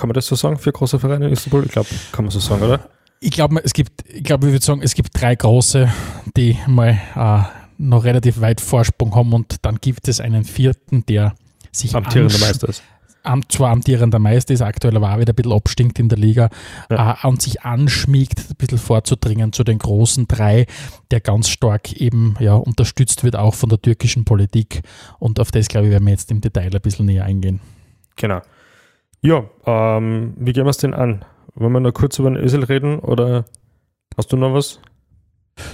Kann man das so sagen? Vier große Vereine in Istanbul? Ich glaube, kann man so sagen, oder? Ich glaube, es gibt, ich glaube, ich würde sagen, es gibt drei große, die mal äh, noch relativ weit Vorsprung haben und dann gibt es einen vierten, der sich amtierender Meister ist am, zwar amtierender Meister ist, aktuell aber auch wieder ein bisschen abstinkt in der Liga ja. äh, und sich anschmiegt, ein bisschen vorzudringen zu den großen drei, der ganz stark eben ja, unterstützt wird, auch von der türkischen Politik. Und auf das, glaube ich, werden wir jetzt im Detail ein bisschen näher eingehen. Genau. Ja, ähm, wie gehen wir es denn an? Wollen wir noch kurz über den Ösel reden oder hast du noch was?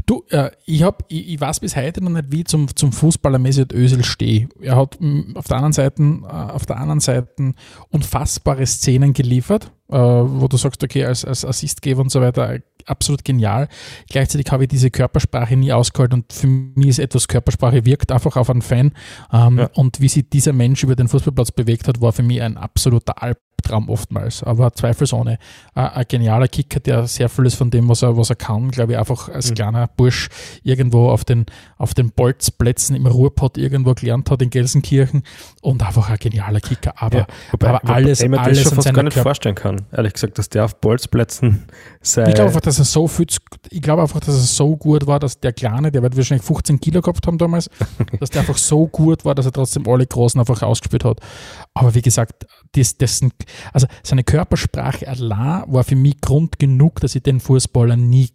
Du, äh, ich, hab, ich, ich, weiß bis heute noch nicht, wie zum, zum Fußballer Mesut Özil stehe. Er hat mh, mm, auf der anderen Seite, äh, auf der anderen Seite unfassbare Szenen geliefert, äh, wo du sagst, okay, als, als Assistgeber und so weiter, absolut genial. Gleichzeitig habe ich diese Körpersprache nie ausgehalten und für mich ist etwas Körpersprache wirkt einfach auf einen Fan. Ähm, ja. Und wie sich dieser Mensch über den Fußballplatz bewegt hat, war für mich ein absoluter Alp Albtraum oftmals, aber zweifelsohne ein, ein genialer Kicker, der sehr vieles von dem, was er, was er kann, glaube ich, einfach als mhm. kleiner Bursch irgendwo auf den, auf den Bolzplätzen im Ruhrpott irgendwo gelernt hat in Gelsenkirchen und einfach ein genialer Kicker. Aber, ja, wobei, aber alles, wobei alles das schon fast gar nicht Körper vorstellen kann, ehrlich gesagt, dass der auf Bolzplätzen sei. Ich glaube einfach, dass er so viel, ich glaube einfach, dass er so gut war, dass der Kleine, der wird wahrscheinlich 15 Kilo gehabt haben damals, [LAUGHS] dass der einfach so gut war, dass er trotzdem alle Großen einfach ausgespielt hat. Aber wie gesagt, das, dessen, also seine Körpersprache allein war für mich Grund genug, dass ich den Fußballer nie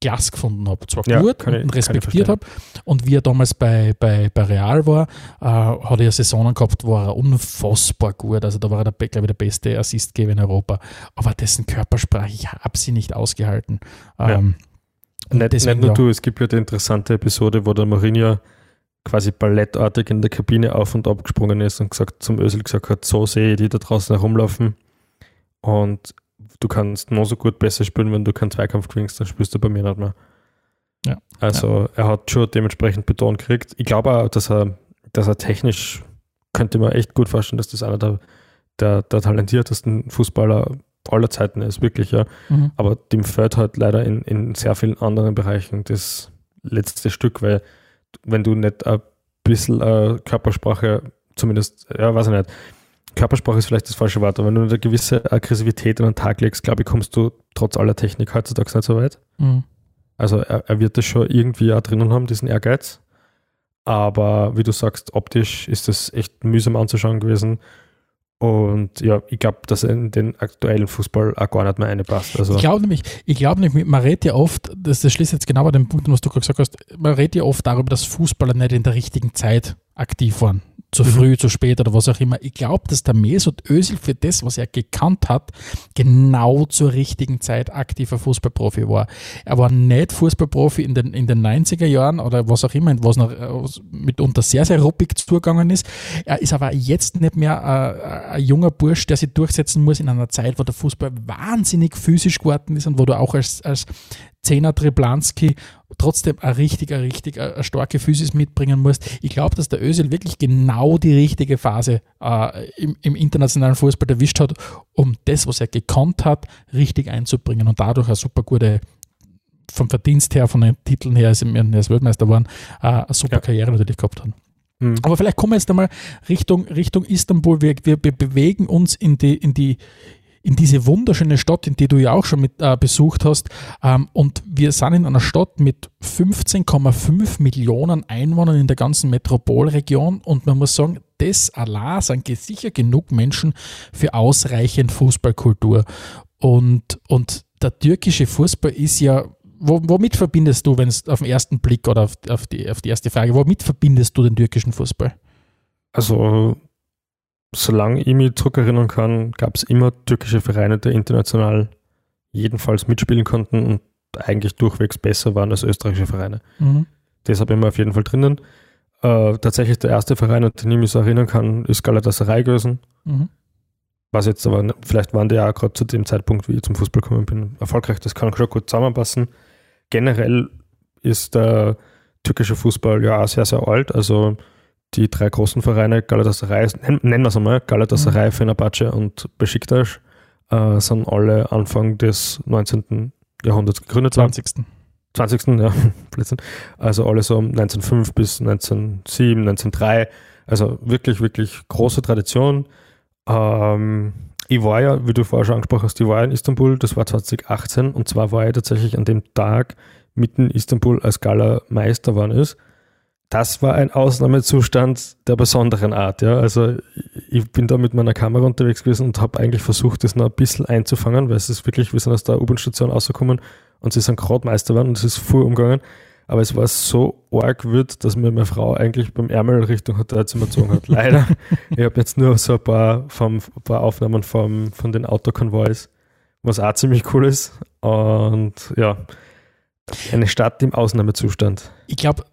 Glas gefunden habe. Zwar ja, gut und respektiert habe. Und wie er damals bei, bei, bei Real war, äh, hat er Saisonen gehabt, war er unfassbar gut. Also da war er, der, glaube ich, der beste Assistgeber in Europa. Aber dessen Körpersprache, ich habe sie nicht ausgehalten. Ähm, ja. nicht, nicht nur du, es gibt ja die interessante Episode, wo der Mourinho quasi ballettartig in der Kabine auf und ab gesprungen ist und gesagt zum Ösel gesagt hat, so sehe ich die da draußen herumlaufen und du kannst nur so gut besser spielen, wenn du keinen Zweikampf gewinnst, dann spielst du bei mir nicht mehr. Ja. Also ja. er hat schon dementsprechend Beton gekriegt. Ich glaube auch, dass er, dass er technisch, könnte man echt gut vorstellen, dass das einer der, der, der talentiertesten Fußballer aller Zeiten ist, wirklich, ja. Mhm. Aber dem fehlt halt leider in, in sehr vielen anderen Bereichen das letzte Stück, weil wenn du nicht ein bisschen äh, Körpersprache, zumindest, ja, weiß ich nicht, Körpersprache ist vielleicht das falsche Wort, aber wenn du eine gewisse Aggressivität an den Tag legst, glaube ich, kommst du trotz aller Technik heutzutage nicht so weit. Mhm. Also er, er, wird das schon irgendwie auch drinnen haben, diesen Ehrgeiz. Aber wie du sagst, optisch ist das echt mühsam anzuschauen gewesen. Und ja, ich glaube, dass in den aktuellen Fußball auch gar nicht mehr reinpasst. Also ich glaube nämlich, ich glaube nämlich, man redet ja oft, das, das schließt jetzt genau bei dem Punkt, was du gerade gesagt hast, man redet ja oft darüber, dass Fußballer nicht in der richtigen Zeit aktiv waren zu mhm. früh, zu spät oder was auch immer. Ich glaube, dass der Mesut Özil für das, was er gekannt hat, genau zur richtigen Zeit aktiver Fußballprofi war. Er war nicht Fußballprofi in den, in den 90er Jahren oder was auch immer, was noch mitunter sehr, sehr ruppig zugegangen ist. Er ist aber jetzt nicht mehr äh, ein junger Bursch, der sich durchsetzen muss in einer Zeit, wo der Fußball wahnsinnig physisch geworden ist und wo du auch als, als Zehner Triplanski trotzdem eine richtig, eine richtig eine starke Physis mitbringen musst. Ich glaube, dass der Özil wirklich genau die richtige Phase äh, im, im, internationalen Fußball erwischt hat, um das, was er gekonnt hat, richtig einzubringen und dadurch eine super gute vom Verdienst her, von den Titeln her, als er als Weltmeister waren, äh, eine super ja. Karriere natürlich gehabt hat. Mhm. Aber vielleicht kommen wir jetzt einmal Richtung, Richtung Istanbul. Wir, wir, wir bewegen uns in die, in die, in diese wunderschöne Stadt, in die du ja auch schon mit äh, besucht hast. Ähm, und wir sind in einer Stadt mit 15,5 Millionen Einwohnern in der ganzen Metropolregion. Und man muss sagen, das allein sind sicher genug Menschen für ausreichend Fußballkultur. Und, und der türkische Fußball ist ja womit verbindest du, wenn es auf den ersten Blick oder auf, die, auf die erste Frage, womit verbindest du den türkischen Fußball? Also solange ich mich zurückerinnern kann, gab es immer türkische Vereine, die international jedenfalls mitspielen konnten und eigentlich durchwegs besser waren als österreichische Vereine. Mhm. Ich immer auf jeden Fall drinnen. Äh, tatsächlich der erste Verein, an den ich mich so erinnern kann, ist Galatasaray gewesen. Mhm. Was jetzt aber, vielleicht waren die ja gerade zu dem Zeitpunkt, wie ich zum Fußball gekommen bin, erfolgreich. Das kann schon gut zusammenpassen. Generell ist der türkische Fußball ja auch sehr, sehr alt. Also die drei großen Vereine, Galatasaray, nennen wir es einmal, Galatasaray, mhm. Fenerbahce und Besiktas, äh, sind alle Anfang des 19. Jahrhunderts gegründet. 20. 20. ja, [LAUGHS] Also alle so 1905 bis 1907, 1903. Also wirklich, wirklich große Tradition. Ähm, ich war ja, wie du vorher schon angesprochen hast, ich war in Istanbul, das war 2018 und zwar war ich tatsächlich an dem Tag mitten in Istanbul als Gala Meister geworden ist. Das war ein Ausnahmezustand der besonderen Art. Ja. Also ich bin da mit meiner Kamera unterwegs gewesen und habe eigentlich versucht, das noch ein bisschen einzufangen, weil es ist wirklich, wir sind aus der U-Bahn-Station rausgekommen und sie sind gerade Meister geworden und es ist voll umgegangen. Aber es war so arg wird, dass mir meine Frau eigentlich beim Ärmel Richtung Hotelzimmer gezogen hat. [LAUGHS] Leider. ich habe jetzt nur so ein paar, vom, ein paar Aufnahmen vom, von den Autokonvois, was auch ziemlich cool ist. Und ja, eine Stadt im Ausnahmezustand. Ich glaube,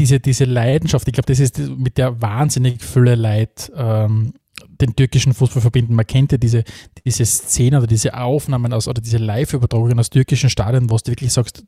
diese, diese Leidenschaft, ich glaube, das ist mit der wahnsinnig Fülle Leid ähm, den türkischen Fußball verbinden. Man kennt ja diese, diese Szenen oder diese Aufnahmen aus oder diese Live-Übertragungen aus türkischen Stadien, wo du wirklich sagst,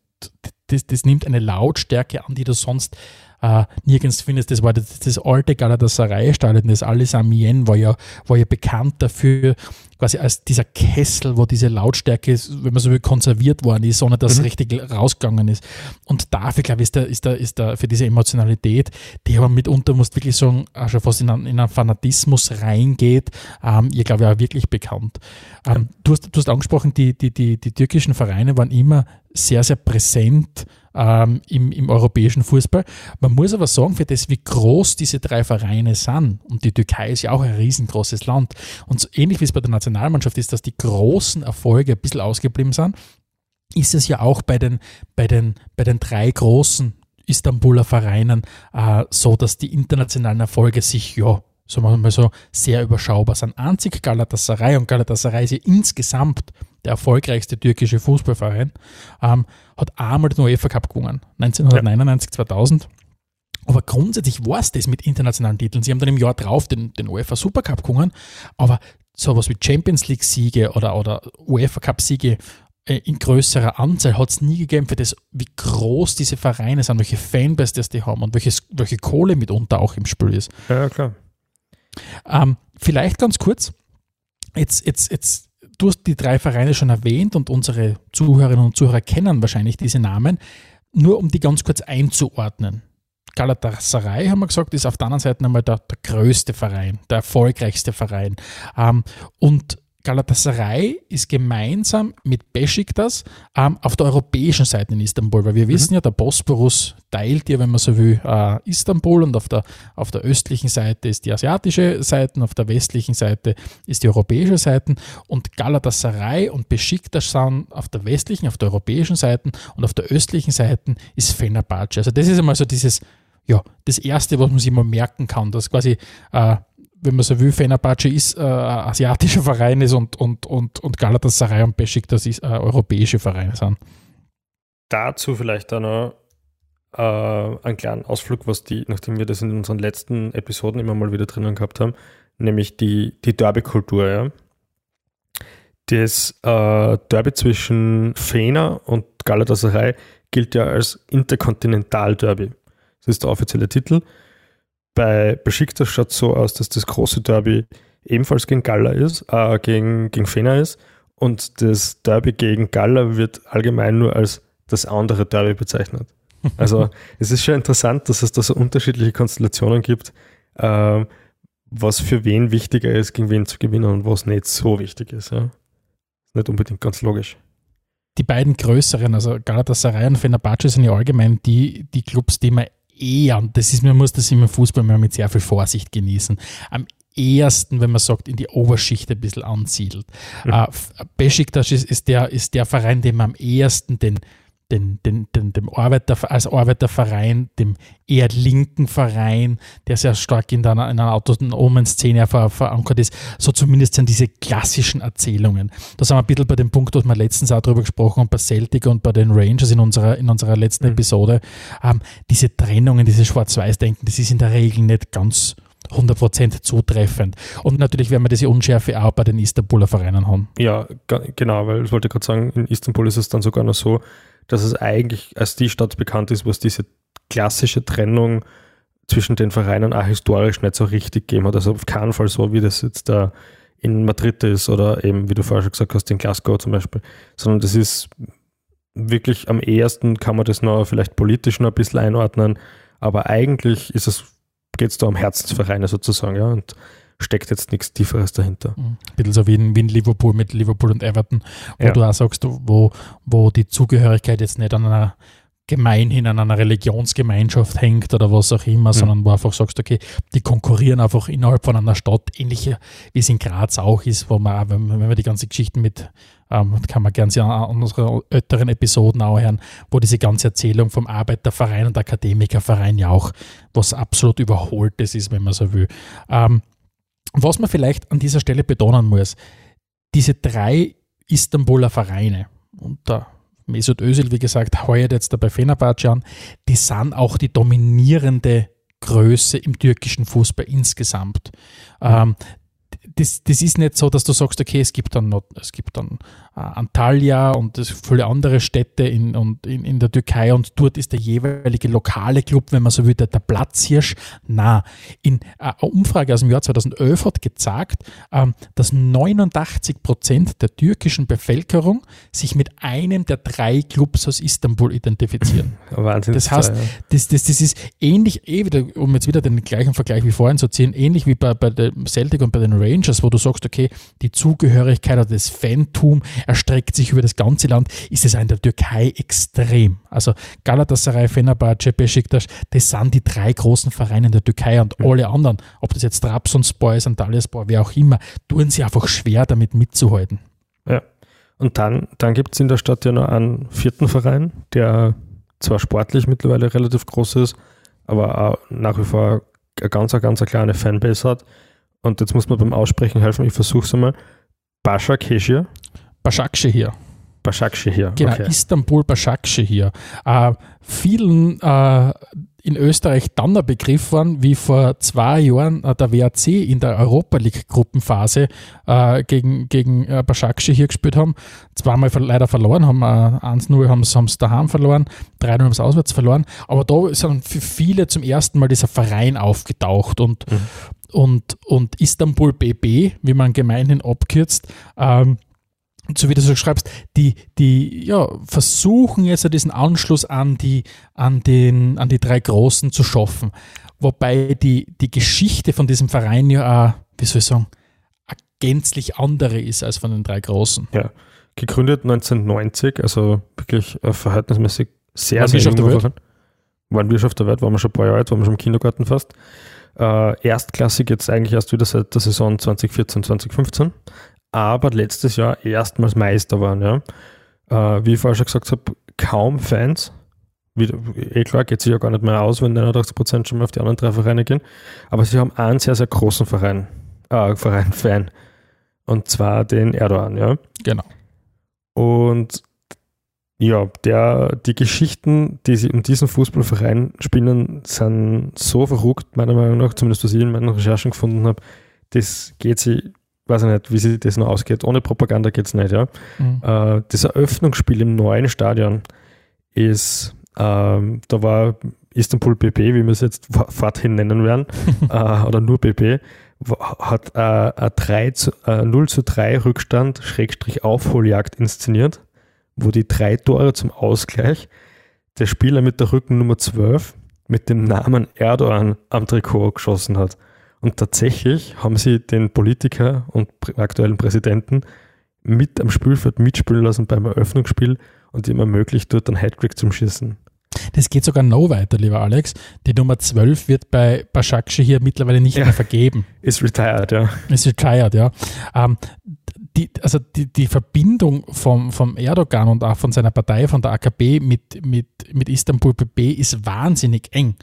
das, das nimmt eine Lautstärke an, die du sonst äh, nirgends findest. Das war das, das alte Galatasaray-Stadion, das Alisamien war ja, war ja bekannt dafür, quasi als dieser Kessel, wo diese Lautstärke, wenn man so will, konserviert worden ist, ohne dass mhm. es richtig rausgegangen ist. Und dafür, glaube ich, ist da, ist da, ist da für diese Emotionalität, die aber mitunter, musst wirklich sagen, auch schon fast in einen, in einen Fanatismus reingeht, ähm, ihr, glaube ich, auch wirklich bekannt. Ähm, du, hast, du hast angesprochen, die, die, die, die türkischen Vereine waren immer sehr, sehr präsent ähm, im, im europäischen Fußball. Man muss aber sagen, für das, wie groß diese drei Vereine sind, und die Türkei ist ja auch ein riesengroßes Land, und so ähnlich wie es bei der Nationalmannschaft ist, dass die großen Erfolge ein bisschen ausgeblieben sind, ist es ja auch bei den, bei den, bei den drei großen Istanbuler Vereinen äh, so, dass die internationalen Erfolge sich ja sagen wir mal so, sehr überschaubar sind. Einzig Galatasaray und Galatasaray ist ja insgesamt der erfolgreichste türkische Fußballverein, ähm, hat einmal den UEFA Cup gewonnen, 1999, ja. 2000. Aber grundsätzlich war es das mit internationalen Titeln. Sie haben dann im Jahr drauf den, den UEFA Supercup gewonnen, aber sowas wie Champions League-Siege oder, oder UEFA Cup-Siege äh, in größerer Anzahl hat es nie gegeben für das, wie groß diese Vereine sind, welche Fanbase das die haben und welches, welche Kohle mitunter auch im Spiel ist. Ja, klar. Ähm, vielleicht ganz kurz, jetzt, jetzt, jetzt, du hast die drei Vereine schon erwähnt und unsere Zuhörerinnen und Zuhörer kennen wahrscheinlich diese Namen, nur um die ganz kurz einzuordnen. Galatasaray, haben wir gesagt, ist auf der anderen Seite einmal der, der größte Verein, der erfolgreichste Verein. Ähm, und Galatasaray ist gemeinsam mit Besiktas ähm, auf der europäischen Seite in Istanbul, weil wir mhm. wissen ja, der Bosporus teilt ja, wenn man so will, äh, Istanbul und auf der, auf der östlichen Seite ist die asiatische Seite, auf der westlichen Seite ist die europäische Seite und Galatasaray und Besiktas sind auf der westlichen, auf der europäischen Seite und auf der östlichen Seite ist Fenerbahce. Also das ist einmal so dieses, ja, das Erste, was man sich mal merken kann, dass quasi äh, wenn man so will, Fenerbahce ist äh, asiatischer [LAUGHS] Verein ist und, und, und, und Galatasaray und Besiktas ist äh, europäische Vereine sind. Dazu vielleicht dann noch äh, einen kleinen Ausflug, was die, nachdem wir das in unseren letzten Episoden immer mal wieder drinnen gehabt haben, nämlich die, die Derby-Kultur, ja. Das äh, Derby zwischen Fener und Galatasaray gilt ja als Interkontinental-Derby. Das ist der offizielle Titel. Bei Besiktas schaut es so aus, dass das große Derby ebenfalls gegen Galla ist, äh, gegen, gegen Fener ist. Und das Derby gegen Galla wird allgemein nur als das andere Derby bezeichnet. [LAUGHS] Also es ist schon interessant, dass es da so unterschiedliche Konstellationen gibt, äh, was für wen wichtiger ist, gegen wen zu gewinnen und was nicht so wichtig ist. Ja. Nicht unbedingt ganz logisch. Die beiden größeren, also Galatasaray und Fenerbahce sind ja allgemein die, die Clubs, die man eher, und das ist, man muss das im Fußball immer mit sehr viel Vorsicht genießen, am ehesten, wenn man sagt, in die Oberschicht ein bisschen ansiedelt. Mhm. Uh, Besiktas ist, ist, der, ist der Verein, dem man am ehesten den den, den, den, dem Arbeiter, als Arbeiterverein, dem eher linken Verein, der sehr stark in einer, in einer autonomen Szene ver, verankert ist. So zumindest sind diese klassischen Erzählungen. Da sind wir ein bisschen bei dem Punkt, was wir letztens auch drüber gesprochen haben, bei Celtic und bei den Rangers in unserer, in unserer letzten mhm. Episode. Ähm, diese Trennungen, diese Schwarz-Weiß-Denken, das ist in der Regel nicht ganz 100% zutreffend. Und natürlich werden wir diese Unschärfe auch bei den Istanbuler Vereinen haben. Ja, genau, weil ich wollte gerade sagen, in Istanbul ist es dann sogar noch so, dass es eigentlich als die Stadt bekannt ist, wo es diese klassische Trennung zwischen den Vereinen auch historisch nicht so richtig gegeben hat. Also auf keinen Fall so, wie das jetzt da in Madrid ist oder eben, wie du vorher schon gesagt hast, in Glasgow zum Beispiel, sondern das ist wirklich am ehesten kann man das noch vielleicht politisch noch ein bisschen einordnen, aber eigentlich geht es da um Herzensvereine sozusagen, ja, und steckt jetzt nichts Tieferes dahinter. Mhm. Ein bisschen so wie in, wie in Liverpool mit Liverpool und Everton, wo ja. du auch sagst, wo, wo die Zugehörigkeit jetzt nicht an einer gemeinhin an einer Religionsgemeinschaft hängt oder was auch immer, mhm. sondern wo einfach sagst, okay, die konkurrieren einfach innerhalb von einer Stadt, ähnlich wie es in Graz auch ist, wo man, wenn, wenn man die ganze Geschichten mit, ähm, kann man gerne an unseren älteren Episoden auch hören, wo diese ganze Erzählung vom Arbeiterverein und Akademikerverein ja auch was absolut Überholtes ist, wenn man so will. Ähm, was man vielleicht an dieser Stelle betonen muss, diese drei Istanbuler Vereine, und da Mesut Özil, wie gesagt, heuert jetzt dabei Fenerbahce an, die sind auch die dominierende Größe im türkischen Fußball insgesamt. Ähm, das, das ist nicht so, dass du sagst, okay, es gibt dann, noch, es gibt dann Antalya und viele andere Städte in, und in, in der Türkei und dort ist der jeweilige lokale Club, wenn man so will, der, der Platzhirsch. Na, in äh, eine Umfrage aus dem Jahr 2011 hat gezeigt, ähm, dass 89 Prozent der türkischen Bevölkerung sich mit einem der drei Clubs aus Istanbul identifizieren. [LAUGHS] Wahnsinn. Das heißt, das, das, das ist ähnlich, eh wieder, um jetzt wieder den gleichen Vergleich wie vorhin zu ziehen, ähnlich wie bei, bei dem Celtic und bei den Rangers, wo du sagst, okay, die Zugehörigkeit oder das Fantum erstreckt sich über das ganze Land, ist es in der Türkei extrem. Also Galatasaray, Fenerbahce, Besiktas, das sind die drei großen Vereine in der Türkei und mhm. alle anderen, ob das jetzt Trabzonspor ist, Antalyaspor, wer auch immer, tun sie einfach schwer damit mitzuhalten. Ja. Und dann, dann gibt es in der Stadt ja noch einen vierten Verein, der zwar sportlich mittlerweile relativ groß ist, aber auch nach wie vor eine ganz, ganz eine kleine Fanbase hat. Und jetzt muss man beim Aussprechen helfen, ich versuche es einmal. Bascha Keshir. Hier. hier. Genau, okay. Istanbul hier. Äh, vielen äh, in Österreich dann ein Begriff waren, wie vor zwei Jahren äh, der WAC in der Europa League Gruppenphase äh, gegen, gegen äh, hier gespielt haben. Zweimal leider verloren, haben äh, 1-0 haben sie daheim verloren, 3-0 haben sie auswärts verloren. Aber da ist dann für viele zum ersten Mal dieser Verein aufgetaucht und, mhm. und, und Istanbul BB, wie man gemeinhin abkürzt, ähm, so wie du so schreibst, die, die ja, versuchen jetzt diesen Anschluss an die, an, den, an die drei Großen zu schaffen. Wobei die, die Geschichte von diesem Verein ja auch, wie soll ich sagen, gänzlich andere ist als von den drei Großen. Ja, gegründet 1990, also wirklich äh, verhältnismäßig sehr, sehr jung. War Waren wir schon auf der Welt, waren wir schon ein paar Jahre alt, waren wir schon im Kindergarten fast. Äh, erstklassig jetzt eigentlich erst wieder seit der Saison 2014, 2015 aber letztes Jahr erstmals Meister waren. Ja. Äh, wie ich vorher schon gesagt habe, kaum Fans. Wie, eh klar, geht sich ja gar nicht mehr aus, wenn 89% schon mal auf die anderen drei Vereine gehen. Aber sie haben einen sehr, sehr großen Verein, äh, [LAUGHS] Verein, Fan. Und zwar den Erdogan, ja. Genau. Und ja, der, die Geschichten, die sie um diesen Fußballverein spinnen, sind so verrückt, meiner Meinung nach, zumindest was ich in meinen Recherchen gefunden habe. Das geht sie weiß ich nicht, wie sich das noch ausgeht. Ohne Propaganda geht es nicht, ja. Mhm. Äh, das Eröffnungsspiel im neuen Stadion ist, ähm, da war Istanbul BB, wie wir es jetzt forthin nennen werden, [LAUGHS] äh, oder nur BB, hat äh, ein 3 zu, äh, 0 zu 3 Rückstand, Schrägstrich Aufholjagd inszeniert, wo die drei Tore zum Ausgleich der Spieler mit der Rückennummer 12 mit dem Namen Erdogan am Trikot geschossen hat. Und tatsächlich haben sie den Politiker und aktuellen Präsidenten mit am Spielfeld mitspielen lassen beim Eröffnungsspiel und ihm ermöglicht, dort einen Hattrick zum Schießen. Das geht sogar noch weiter, lieber Alex. Die Nummer 12 wird bei Bashakshi hier mittlerweile nicht ja, mehr vergeben. Ist retired, ja. Ist retired, ja. Ähm, die, also die, die Verbindung vom, vom Erdogan und auch von seiner Partei, von der AKP mit, mit, mit Istanbul PP ist wahnsinnig eng.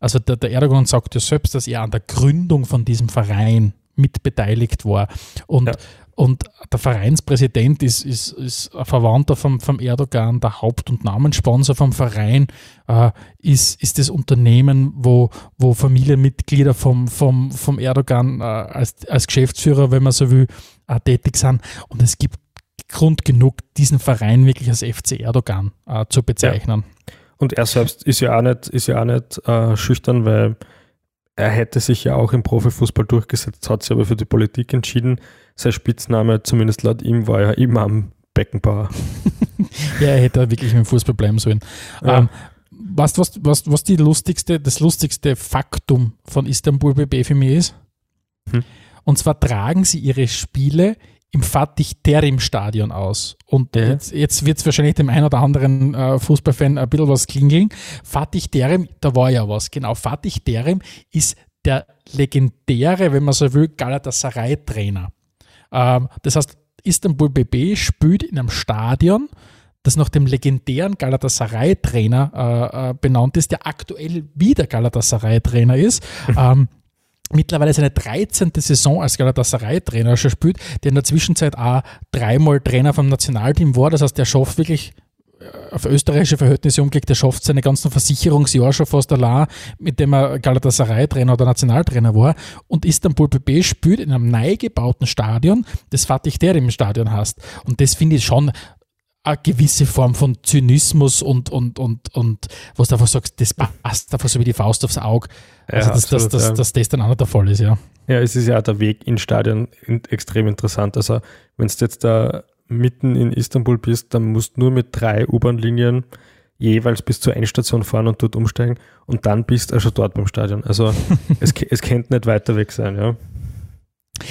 Also der, der Erdogan sagt ja selbst, dass er an der Gründung von diesem Verein mitbeteiligt war. Und, ja. und der Vereinspräsident ist, ist, ist ein Verwandter vom, vom Erdogan, der Haupt- und Namenssponsor vom Verein äh, ist, ist das Unternehmen, wo, wo Familienmitglieder vom, vom, vom Erdogan äh, als, als Geschäftsführer, wenn man so will, äh, tätig sind. Und es gibt Grund genug, diesen Verein wirklich als FC Erdogan äh, zu bezeichnen. Ja. Und er selbst ist ja auch nicht, ist ja auch nicht äh, schüchtern, weil er hätte sich ja auch im Profifußball durchgesetzt, hat sich aber für die Politik entschieden. Sein Spitzname, zumindest laut ihm, war ja Imam Beckenbauer. [LAUGHS] ja, er hätte wirklich im Fußball bleiben sollen. Ja. Ähm, was, was, was, was die lustigste, das lustigste Faktum von Istanbul BB für mich ist? Hm. Und zwar tragen sie ihre Spiele im Fatih Terim Stadion aus. Und ja. jetzt, jetzt wird es wahrscheinlich dem einen oder anderen äh, Fußballfan ein bisschen was klingeln. Fatih Terim, da war ja was. Genau, Fatih Terim ist der legendäre, wenn man so will, Galatasaray-Trainer. Ähm, das heißt, Istanbul BB spielt in einem Stadion, das nach dem legendären Galatasaray-Trainer äh, äh, benannt ist, der aktuell wieder Galatasaray-Trainer ist. [LAUGHS] ähm, mittlerweile seine 13. Saison als Galatasaray-Trainer schon spielt, der in der Zwischenzeit auch dreimal Trainer vom Nationalteam war. Das heißt, der schafft wirklich äh, auf österreichische Verhältnisse umgelegt, der schafft seine ganzen Versicherungsjahre schon fast allein, mit dem er Galatasaray-Trainer oder Nationaltrainer war. Und Istanbul BB spielt in einem neu gebauten Stadion, das Fatih Terim Stadion heißt. Und das finde ich schon eine gewisse Form von Zynismus und, und, und, und was du einfach sagst, das passt einfach so wie die Faust aufs Auge. Also, ja, dass, absolut, dass, dass, dass das dann auch nicht der Fall ist, ja. Ja, es ist ja auch der Weg ins Stadion extrem interessant. Also, wenn du jetzt da mitten in Istanbul bist, dann musst du nur mit drei U-Bahn-Linien jeweils bis zur Endstation fahren und dort umsteigen und dann bist du schon dort beim Stadion. Also, [LAUGHS] es, es könnte nicht weiter weg sein, ja.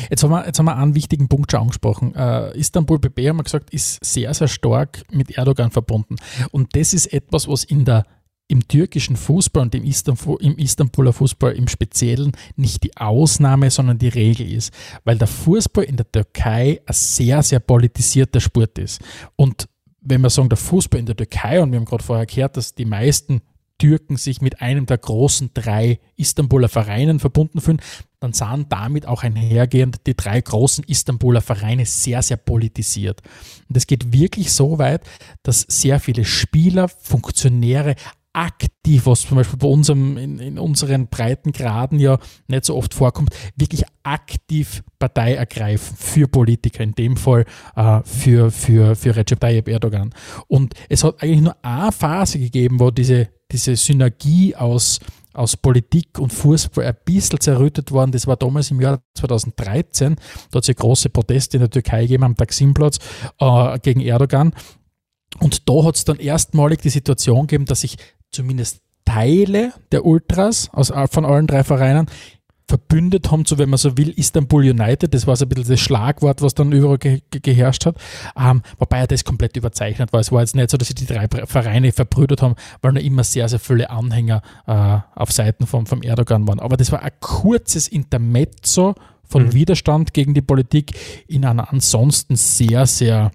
Jetzt haben wir, jetzt haben wir einen wichtigen Punkt schon angesprochen. Uh, Istanbul BB, haben wir gesagt, ist sehr, sehr stark mit Erdogan verbunden. Und das ist etwas, was in der, im türkischen Fußball und im, Istanbul, im Istanbuler Fußball im Speziellen nicht die Ausnahme, sondern die Regel ist. Weil der Fußball in der Türkei ein sehr, sehr politisierter Sport ist. Und wenn wir sagen, der Fußball in der Türkei, und wir haben gerade vorher gehört, dass die meisten Türken sich mit einem der großen drei Istanbuler Vereinen verbunden fühlen, dann sahen damit auch einhergehend die drei großen Istanbuler Vereine sehr, sehr politisiert. Und es geht wirklich so weit, dass sehr viele Spieler, Funktionäre, aktiv, was zum Beispiel bei unserem, in, in, unseren Breitengraden ja nicht so oft vorkommt, wirklich aktiv Partei ergreifen für Politiker, in dem Fall äh, für, für, für Recep Tayyip Erdogan. Und es hat eigentlich nur eine Phase gegeben, wo diese, diese Synergie aus aus Politik und Fußball ein bisschen zerrüttet worden. Das war damals im Jahr 2013. Da hat es ja große Proteste in der Türkei gegeben am Taksimplatz äh, gegen Erdogan. Und da hat es dann erstmalig die Situation gegeben, dass sich zumindest Teile der Ultras aus, von allen drei Vereinen verbündet haben, so wenn man so will, Istanbul United, das war so ein bisschen das Schlagwort, was dann überall ge geherrscht hat, ähm, wobei er das komplett überzeichnet war. Es war jetzt nicht so, dass sich die drei Vereine verbrüdert haben, weil noch immer sehr, sehr viele Anhänger äh, auf Seiten vom, vom Erdogan waren. Aber das war ein kurzes Intermezzo von mhm. Widerstand gegen die Politik in einer ansonsten sehr, sehr,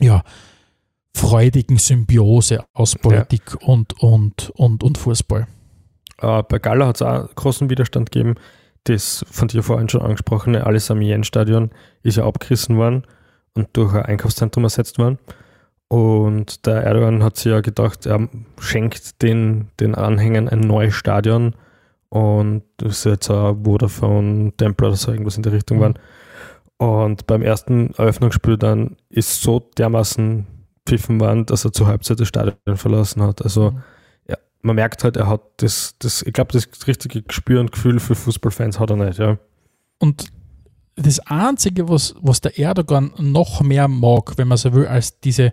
ja, freudigen Symbiose aus Politik ja. und, und, und, und Fußball. Äh, bei Gala hat es auch großen Widerstand gegeben. Das von dir vorhin schon angesprochene Alisamiyen-Stadion ist ja abgerissen worden und durch ein Einkaufszentrum ersetzt worden. Und der Erdogan hat sich ja gedacht, er schenkt den, den Anhängern ein neues Stadion und das ist jetzt ein Vodafone Tempel oder so irgendwas in die Richtung mhm. waren. Und beim ersten Eröffnungsspiel dann ist so dermaßen pfiffen worden, dass er zur Halbzeit das Stadion verlassen hat. Also mhm man merkt halt, er hat das, das ich glaube, das richtige Gespür und Gefühl für Fußballfans hat er nicht, ja. Und das Einzige, was, was der Erdogan noch mehr mag, wenn man so will, als diese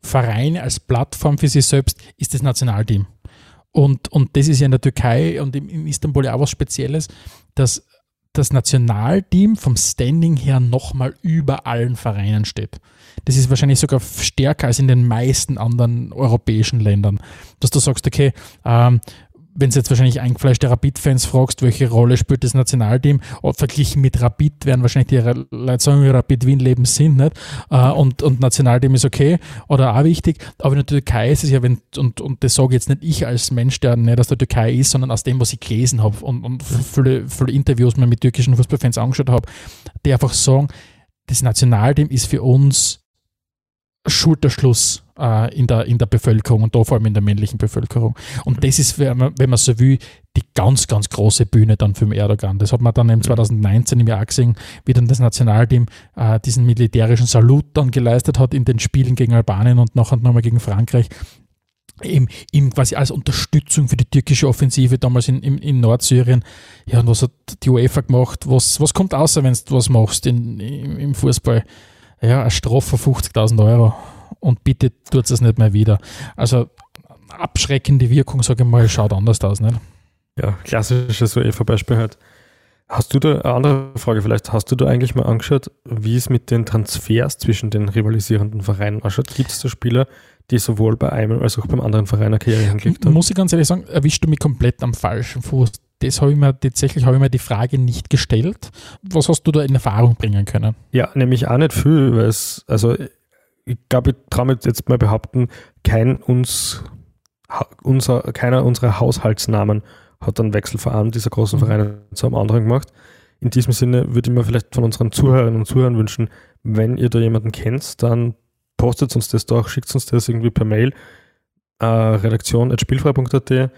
Vereine, als Plattform für sich selbst, ist das Nationalteam. Und, und das ist ja in der Türkei und in, Istanbul ja auch was Spezielles, dass das Nationalteam vom Standing her nochmal über allen Vereinen steht. Das ist wahrscheinlich sogar stärker als in den meisten anderen europäischen Ländern. Dass du sagst, okay, ähm, wenn du jetzt wahrscheinlich eingefleischte Rapid-Fans fragst, welche Rolle spielt das Nationalteam, verglichen mit Rapid werden wahrscheinlich die Leute sagen, Rapid Wien leben sind nicht äh, und, und Nationalteam ist okay oder auch wichtig, aber in der Türkei ist es ja, wenn, und, und das sage jetzt nicht ich als Mensch, der nicht aus der Türkei ist, sondern aus dem, was ich gelesen habe und, und viele, viele Interviews mir mit türkischen Fußballfans angeschaut habe, die einfach sagen, das Nationalteam ist für uns Schulterschluss äh, in, der, in der Bevölkerung und da vor allem in der männlichen Bevölkerung. Und das ist, wenn man, wenn man so will, die ganz, ganz große Bühne dann für den Erdogan. Das hat man dann im 2019 im Jahr gesehen, wie dann das Nationalteam äh, diesen militärischen Salut dann geleistet hat in den Spielen gegen Albanien und nachher nochmal gegen Frankreich. Ihm, ihm quasi als Unterstützung für die türkische Offensive damals in, in, in Nordsyrien. Ja, und was hat die UEFA gemacht? Was, was kommt außer, wenn du was machst in, im, im Fußball? Ja, eine Strafe von 50.000 Euro und bitte tut es nicht mehr wieder. Also abschreckende Wirkung, sage ich mal, schaut anders aus. Nicht? Ja, klassisches UEFA-Beispiel halt. Hast du da, eine andere Frage vielleicht, hast du da eigentlich mal angeschaut, wie es mit den Transfers zwischen den rivalisierenden Vereinen ausschaut? Gibt es da Spieler, die sowohl bei einem als auch beim anderen Verein eine Karriere hingelegt haben? Muss ich ganz ehrlich sagen, erwischst du mich komplett am falschen Fuß. Das habe ich mir tatsächlich habe ich mir die Frage nicht gestellt. Was hast du da in Erfahrung bringen können? Ja, nämlich auch nicht viel, weil es, also ich glaube, ich traue mir jetzt mal behaupten, kein uns, unser, keiner unserer Haushaltsnamen hat einen Wechsel von einem dieser großen mhm. Vereine zu einem anderen gemacht. In diesem Sinne würde ich mir vielleicht von unseren Zuhörerinnen und Zuhörern wünschen, wenn ihr da jemanden kennt, dann postet uns das doch, schickt uns das irgendwie per Mail, äh, redaktion.spielfrei.at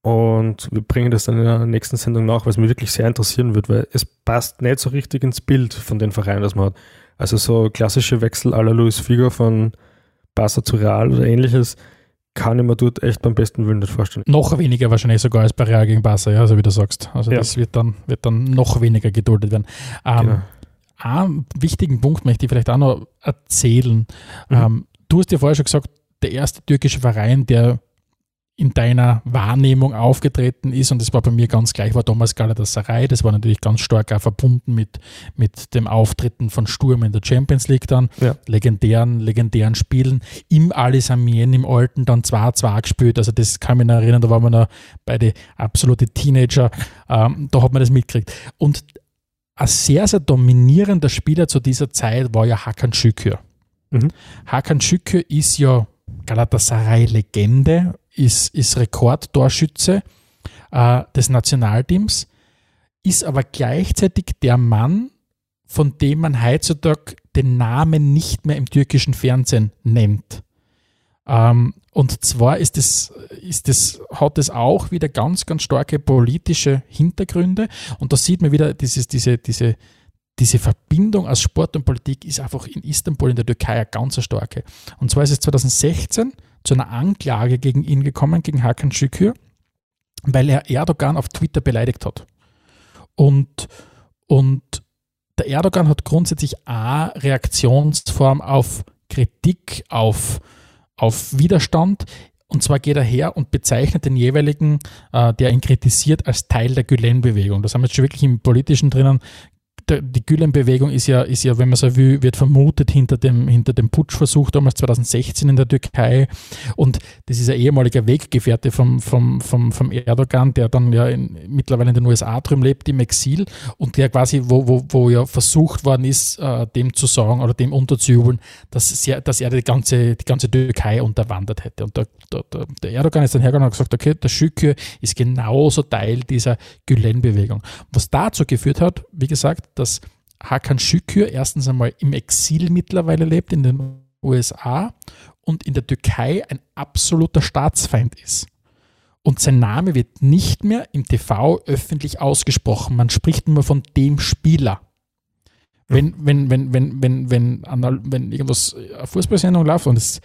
und wir bringen das dann in der nächsten Sendung nach, weil es mich wirklich sehr interessieren wird, weil es passt nicht so richtig ins Bild von den Vereinen, das man hat. Also so klassische Wechsel à la Luis Figo von Barca zu Real oder ähnliches kann ich mir dort echt beim besten Willen nicht vorstellen. Noch weniger wahrscheinlich sogar als bei Real gegen Barca, ja, also wie du sagst. Also ja. das wird dann, wird dann noch weniger geduldet werden. Ähm, genau. Einen wichtigen Punkt möchte ich vielleicht auch noch erzählen. Mhm. Ähm, du hast ja vorher schon gesagt, der erste türkische Verein, der in deiner Wahrnehmung aufgetreten ist. Und das war bei mir ganz gleich, war damals Galatasaray. Das war natürlich ganz stark auch verbunden mit, mit dem Auftritten von Sturm in der Champions League dann. Ja. Legendären, legendären Spielen. Im Alice Amien im Alten dann 2-2 gespielt. Also das kann mich noch erinnern, da waren wir noch beide absolute Teenager. Ähm, da hat man das mitgekriegt. Und ein sehr, sehr dominierender Spieler zu dieser Zeit war ja Hakan Şükür. Mhm. Hakan Şükür ist ja Galatasaray-Legende ist, ist Rekordtorschütze äh, des Nationalteams, ist aber gleichzeitig der Mann, von dem man heutzutage den Namen nicht mehr im türkischen Fernsehen nennt. Ähm, und zwar ist es, ist es, hat es auch wieder ganz, ganz starke politische Hintergründe. Und da sieht man wieder dieses, diese, diese, diese Verbindung aus Sport und Politik ist einfach in Istanbul in der Türkei eine ganz starke. Und zwar ist es 2016 zu einer Anklage gegen ihn gekommen, gegen Hakan Şükür, weil er Erdogan auf Twitter beleidigt hat. Und, und der Erdogan hat grundsätzlich eine Reaktionsform auf Kritik, auf, auf Widerstand. Und zwar geht er her und bezeichnet den jeweiligen, äh, der ihn kritisiert, als Teil der Gülen-Bewegung. Das haben wir jetzt schon wirklich im Politischen drinnen der, die Gülen-Bewegung ist ja, ist ja, wenn man so will, wird vermutet hinter dem, hinter dem Putschversuch damals 2016 in der Türkei. Und das ist ein ehemaliger Weggefährte vom, vom, vom, vom Erdogan, der dann ja in, mittlerweile in den USA drüben lebt, im Exil und der quasi, wo, wo, wo ja versucht worden ist, äh, dem zu sagen oder dem unterzujubeln, dass, sehr, dass er die ganze, die ganze Türkei unterwandert hätte. Und der, der, der Erdogan ist dann hergegangen und gesagt, okay, der Schücke ist genauso Teil dieser Gülen-Bewegung. Was dazu geführt hat, wie gesagt, dass Hakan Şükür erstens einmal im Exil mittlerweile lebt in den USA und in der Türkei ein absoluter Staatsfeind ist. Und sein Name wird nicht mehr im TV öffentlich ausgesprochen. Man spricht nur von dem Spieler. Wenn, wenn, wenn, wenn, wenn, wenn, wenn, wenn irgendwas eine Fußballsendung läuft und es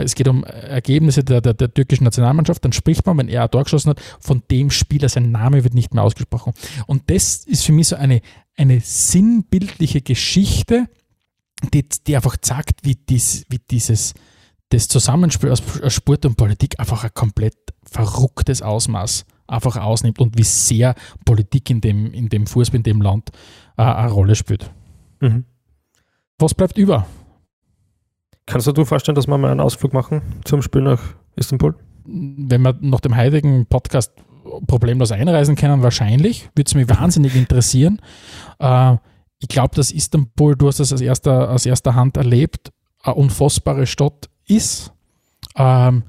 es geht um Ergebnisse der, der, der, türkischen Nationalmannschaft, dann spricht man, wenn er ein Tor geschossen hat, von dem Spieler, sein Name wird nicht mehr ausgesprochen. Und das ist für mich so eine, eine sinnbildliche Geschichte, die, die einfach zeigt, wie, dies, wie dieses das Zusammenspiel aus Sport und Politik einfach ein komplett verrücktes Ausmaß einfach ausnimmt und wie sehr Politik in dem, in dem Fußball, in dem Land äh, eine Rolle spielt. Mhm. Was bleibt über? Kannst du dir vorstellen, dass wir mal einen Ausflug machen zum Spiel nach Istanbul? Wenn wir nach dem heutigen Podcast problemlos einreisen können, wahrscheinlich. Würde es mich wahnsinnig interessieren. Äh, ich glaube, dass Istanbul, du hast das aus erster, aus erster Hand erlebt, eine unfassbare Stadt ist. Ähm,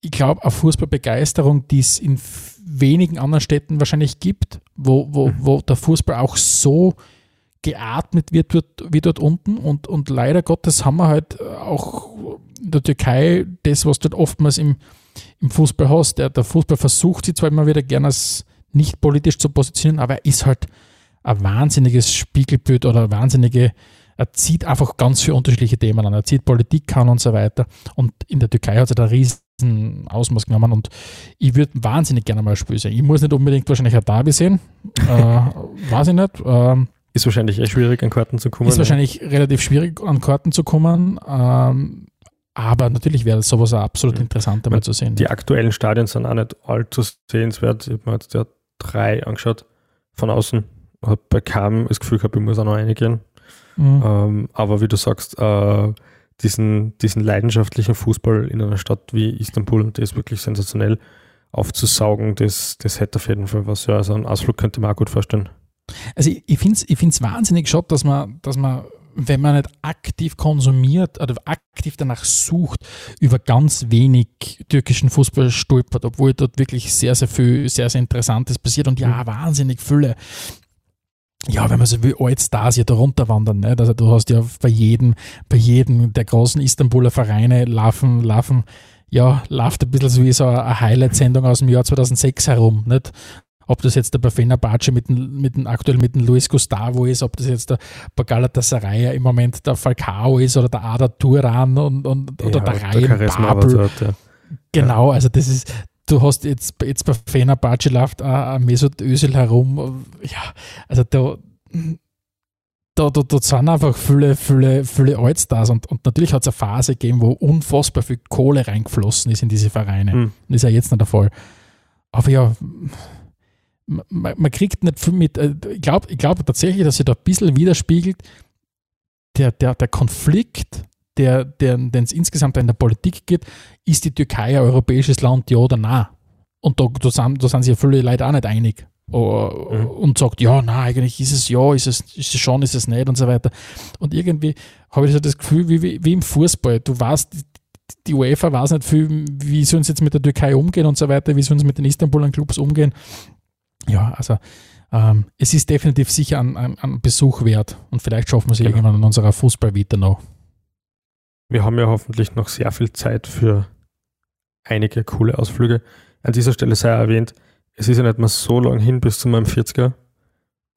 ich glaube, eine Fußballbegeisterung, die es in wenigen anderen Städten wahrscheinlich gibt, wo, wo, mhm. wo der Fußball auch so geatmet wird, wie dort unten. Und, und leider Gottes haben wir halt auch in der Türkei das, was dort oftmals im, im Fußball hast. Der, der Fußball versucht sich zwar immer wieder gerne als nicht politisch zu positionieren, aber er ist halt ein wahnsinniges Spiegelbild oder eine wahnsinnige, er zieht einfach ganz viele unterschiedliche Themen an. Er zieht Politik an und so weiter. Und in der Türkei hat er da riesen Ausmaß genommen und ich würde wahnsinnig gerne mal ein Spiel sehen. Ich muss nicht unbedingt wahrscheinlich ein Derby sehen, äh, [LAUGHS] weiß ich nicht. Ähm, ist wahrscheinlich echt schwierig an Karten zu kommen. Ist wahrscheinlich relativ schwierig an Karten zu kommen. Ähm, aber natürlich wäre sowas auch absolut interessant einmal zu sehen. Die aktuellen Stadien sind auch nicht allzu sehenswert. Ich habe mir jetzt ja drei angeschaut von außen. Habe bei keinem das Gefühl gehabt, ich muss auch noch einigen. Mhm. Ähm, aber wie du sagst, äh, diesen, diesen leidenschaftlichen Fußball in einer Stadt wie Istanbul, der ist wirklich sensationell aufzusaugen, das, das hätte auf jeden Fall was. Ja, also einen Ausflug könnte man auch gut vorstellen. Also ich, ich finde es ich find's wahnsinnig schade, dass man, dass man, wenn man nicht aktiv konsumiert oder aktiv danach sucht, über ganz wenig türkischen Fußball stolpert, obwohl dort wirklich sehr, sehr viel, sehr, sehr Interessantes passiert und ja, mhm. wahnsinnig viele ja, wenn man so wie Allstars hier da runterwandern, ne? also du hast ja bei jedem, bei jedem der großen Istanbuler Vereine laufen, laufen, ja, läuft ein bisschen so wie so eine Highlight-Sendung aus dem Jahr 2006 herum, nicht? Ob das jetzt der Bafena Bace mit, mit dem, aktuell mit dem Luis Gustavo ist, ob das jetzt der Galatasaray im Moment der Falcao ist oder der Ada Turan und, und, oder der Ryan Babel. Ja. Genau, also das ist, du hast jetzt, jetzt bei Fenerbahce läuft ein Mesut Özil herum. Ja, also da, da, da, da sind einfach viele, viele, viele Allstars und, und natürlich hat es eine Phase gegeben, wo unfassbar viel Kohle reingeflossen ist in diese Vereine. Hm. Das ist ja jetzt nicht der Fall. Aber ja, man, man kriegt nicht viel mit. Äh, ich glaube ich glaub tatsächlich, dass sich da ein bisschen widerspiegelt, der, der, der Konflikt der, der, den es insgesamt in der Politik geht, ist die Türkei ein europäisches Land, ja oder nein? Und da, da, sind, da sind sich ja viele Leute auch nicht einig. Oh, mhm. Und sagt, ja, nein, eigentlich ist es ja, ist es, ist es schon, ist es nicht und so weiter. Und irgendwie habe ich so das Gefühl, wie, wie, wie im Fußball. Du weißt, die UEFA weiß nicht viel, wie sollen sie jetzt mit der Türkei umgehen und so weiter, wie sollen sie mit den Istanbuler Clubs umgehen. Ja, also ähm, es ist definitiv sicher ein, ein, ein, Besuch wert und vielleicht schaffen wir es genau. irgendwann in unserer Fußballvita noch. Wir haben ja hoffentlich noch sehr viel Zeit für einige coole Ausflüge. An dieser Stelle sei erwähnt, es ist ja nicht mehr so lang hin bis zu meinem 40er,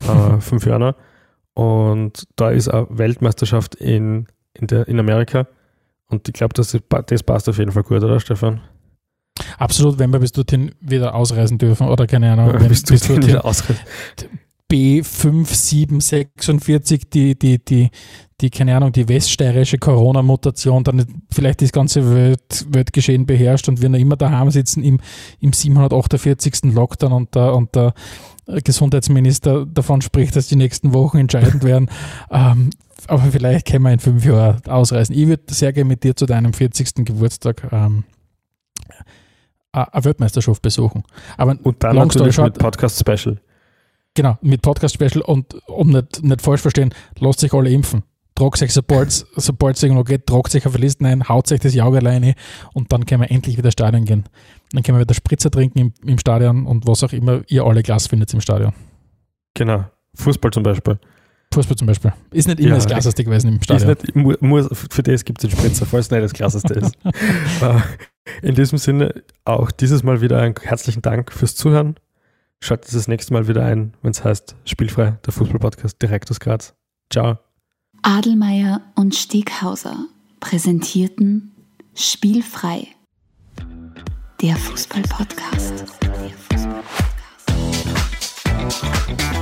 äh, [LAUGHS] fünf Jahre. Und da ist eine Weltmeisterschaft in, in, der, in Amerika. Und ich glaube, das, das passt auf jeden Fall gut, oder Stefan? Absolut, wenn wir bis dorthin wieder ausreisen dürfen oder keine Ahnung. Ja, bis, bis dorthin wieder ausreisen. B5746, die, die, die, die, keine Ahnung, die weststeirische Corona-Mutation dann vielleicht das ganze Welt, Weltgeschehen beherrscht und wir noch immer daheim sitzen im, im 748. Lockdown und der, und der Gesundheitsminister davon spricht, dass die nächsten Wochen entscheidend werden. [LAUGHS] ähm, aber vielleicht können wir in fünf Jahren ausreisen. Ich würde sehr gerne mit dir zu deinem 40. Geburtstag ähm, eine Weltmeisterschaft besuchen. Aber und dann natürlich mit Podcast-Special. Genau, mit Podcast-Special und um nicht, nicht falsch verstehen, lasst sich alle impfen. Tragt sich, sobald es irgendwo geht, tragt sich auf die Listen ein, haut sich das Jauge alleine und dann können wir endlich wieder Stadion gehen. Dann können wir wieder Spritzer trinken im, im Stadion und was auch immer ihr alle Glas findet im Stadion. Genau. Fußball zum Beispiel. Fußball zum Beispiel. Ist nicht immer ja, das Klasseste gewesen im Stadion. Nicht, muss, für das gibt es den Spritzer, falls es nicht das Klasseste ist. [LAUGHS] In diesem Sinne auch dieses Mal wieder einen herzlichen Dank fürs Zuhören. Schaltet das nächste Mal wieder ein, wenn es heißt Spielfrei, der Fußballpodcast direkt aus Graz. Ciao. Adelmeier und Steghauser präsentierten Spielfrei, der Fußballpodcast. Der Fußballpodcast.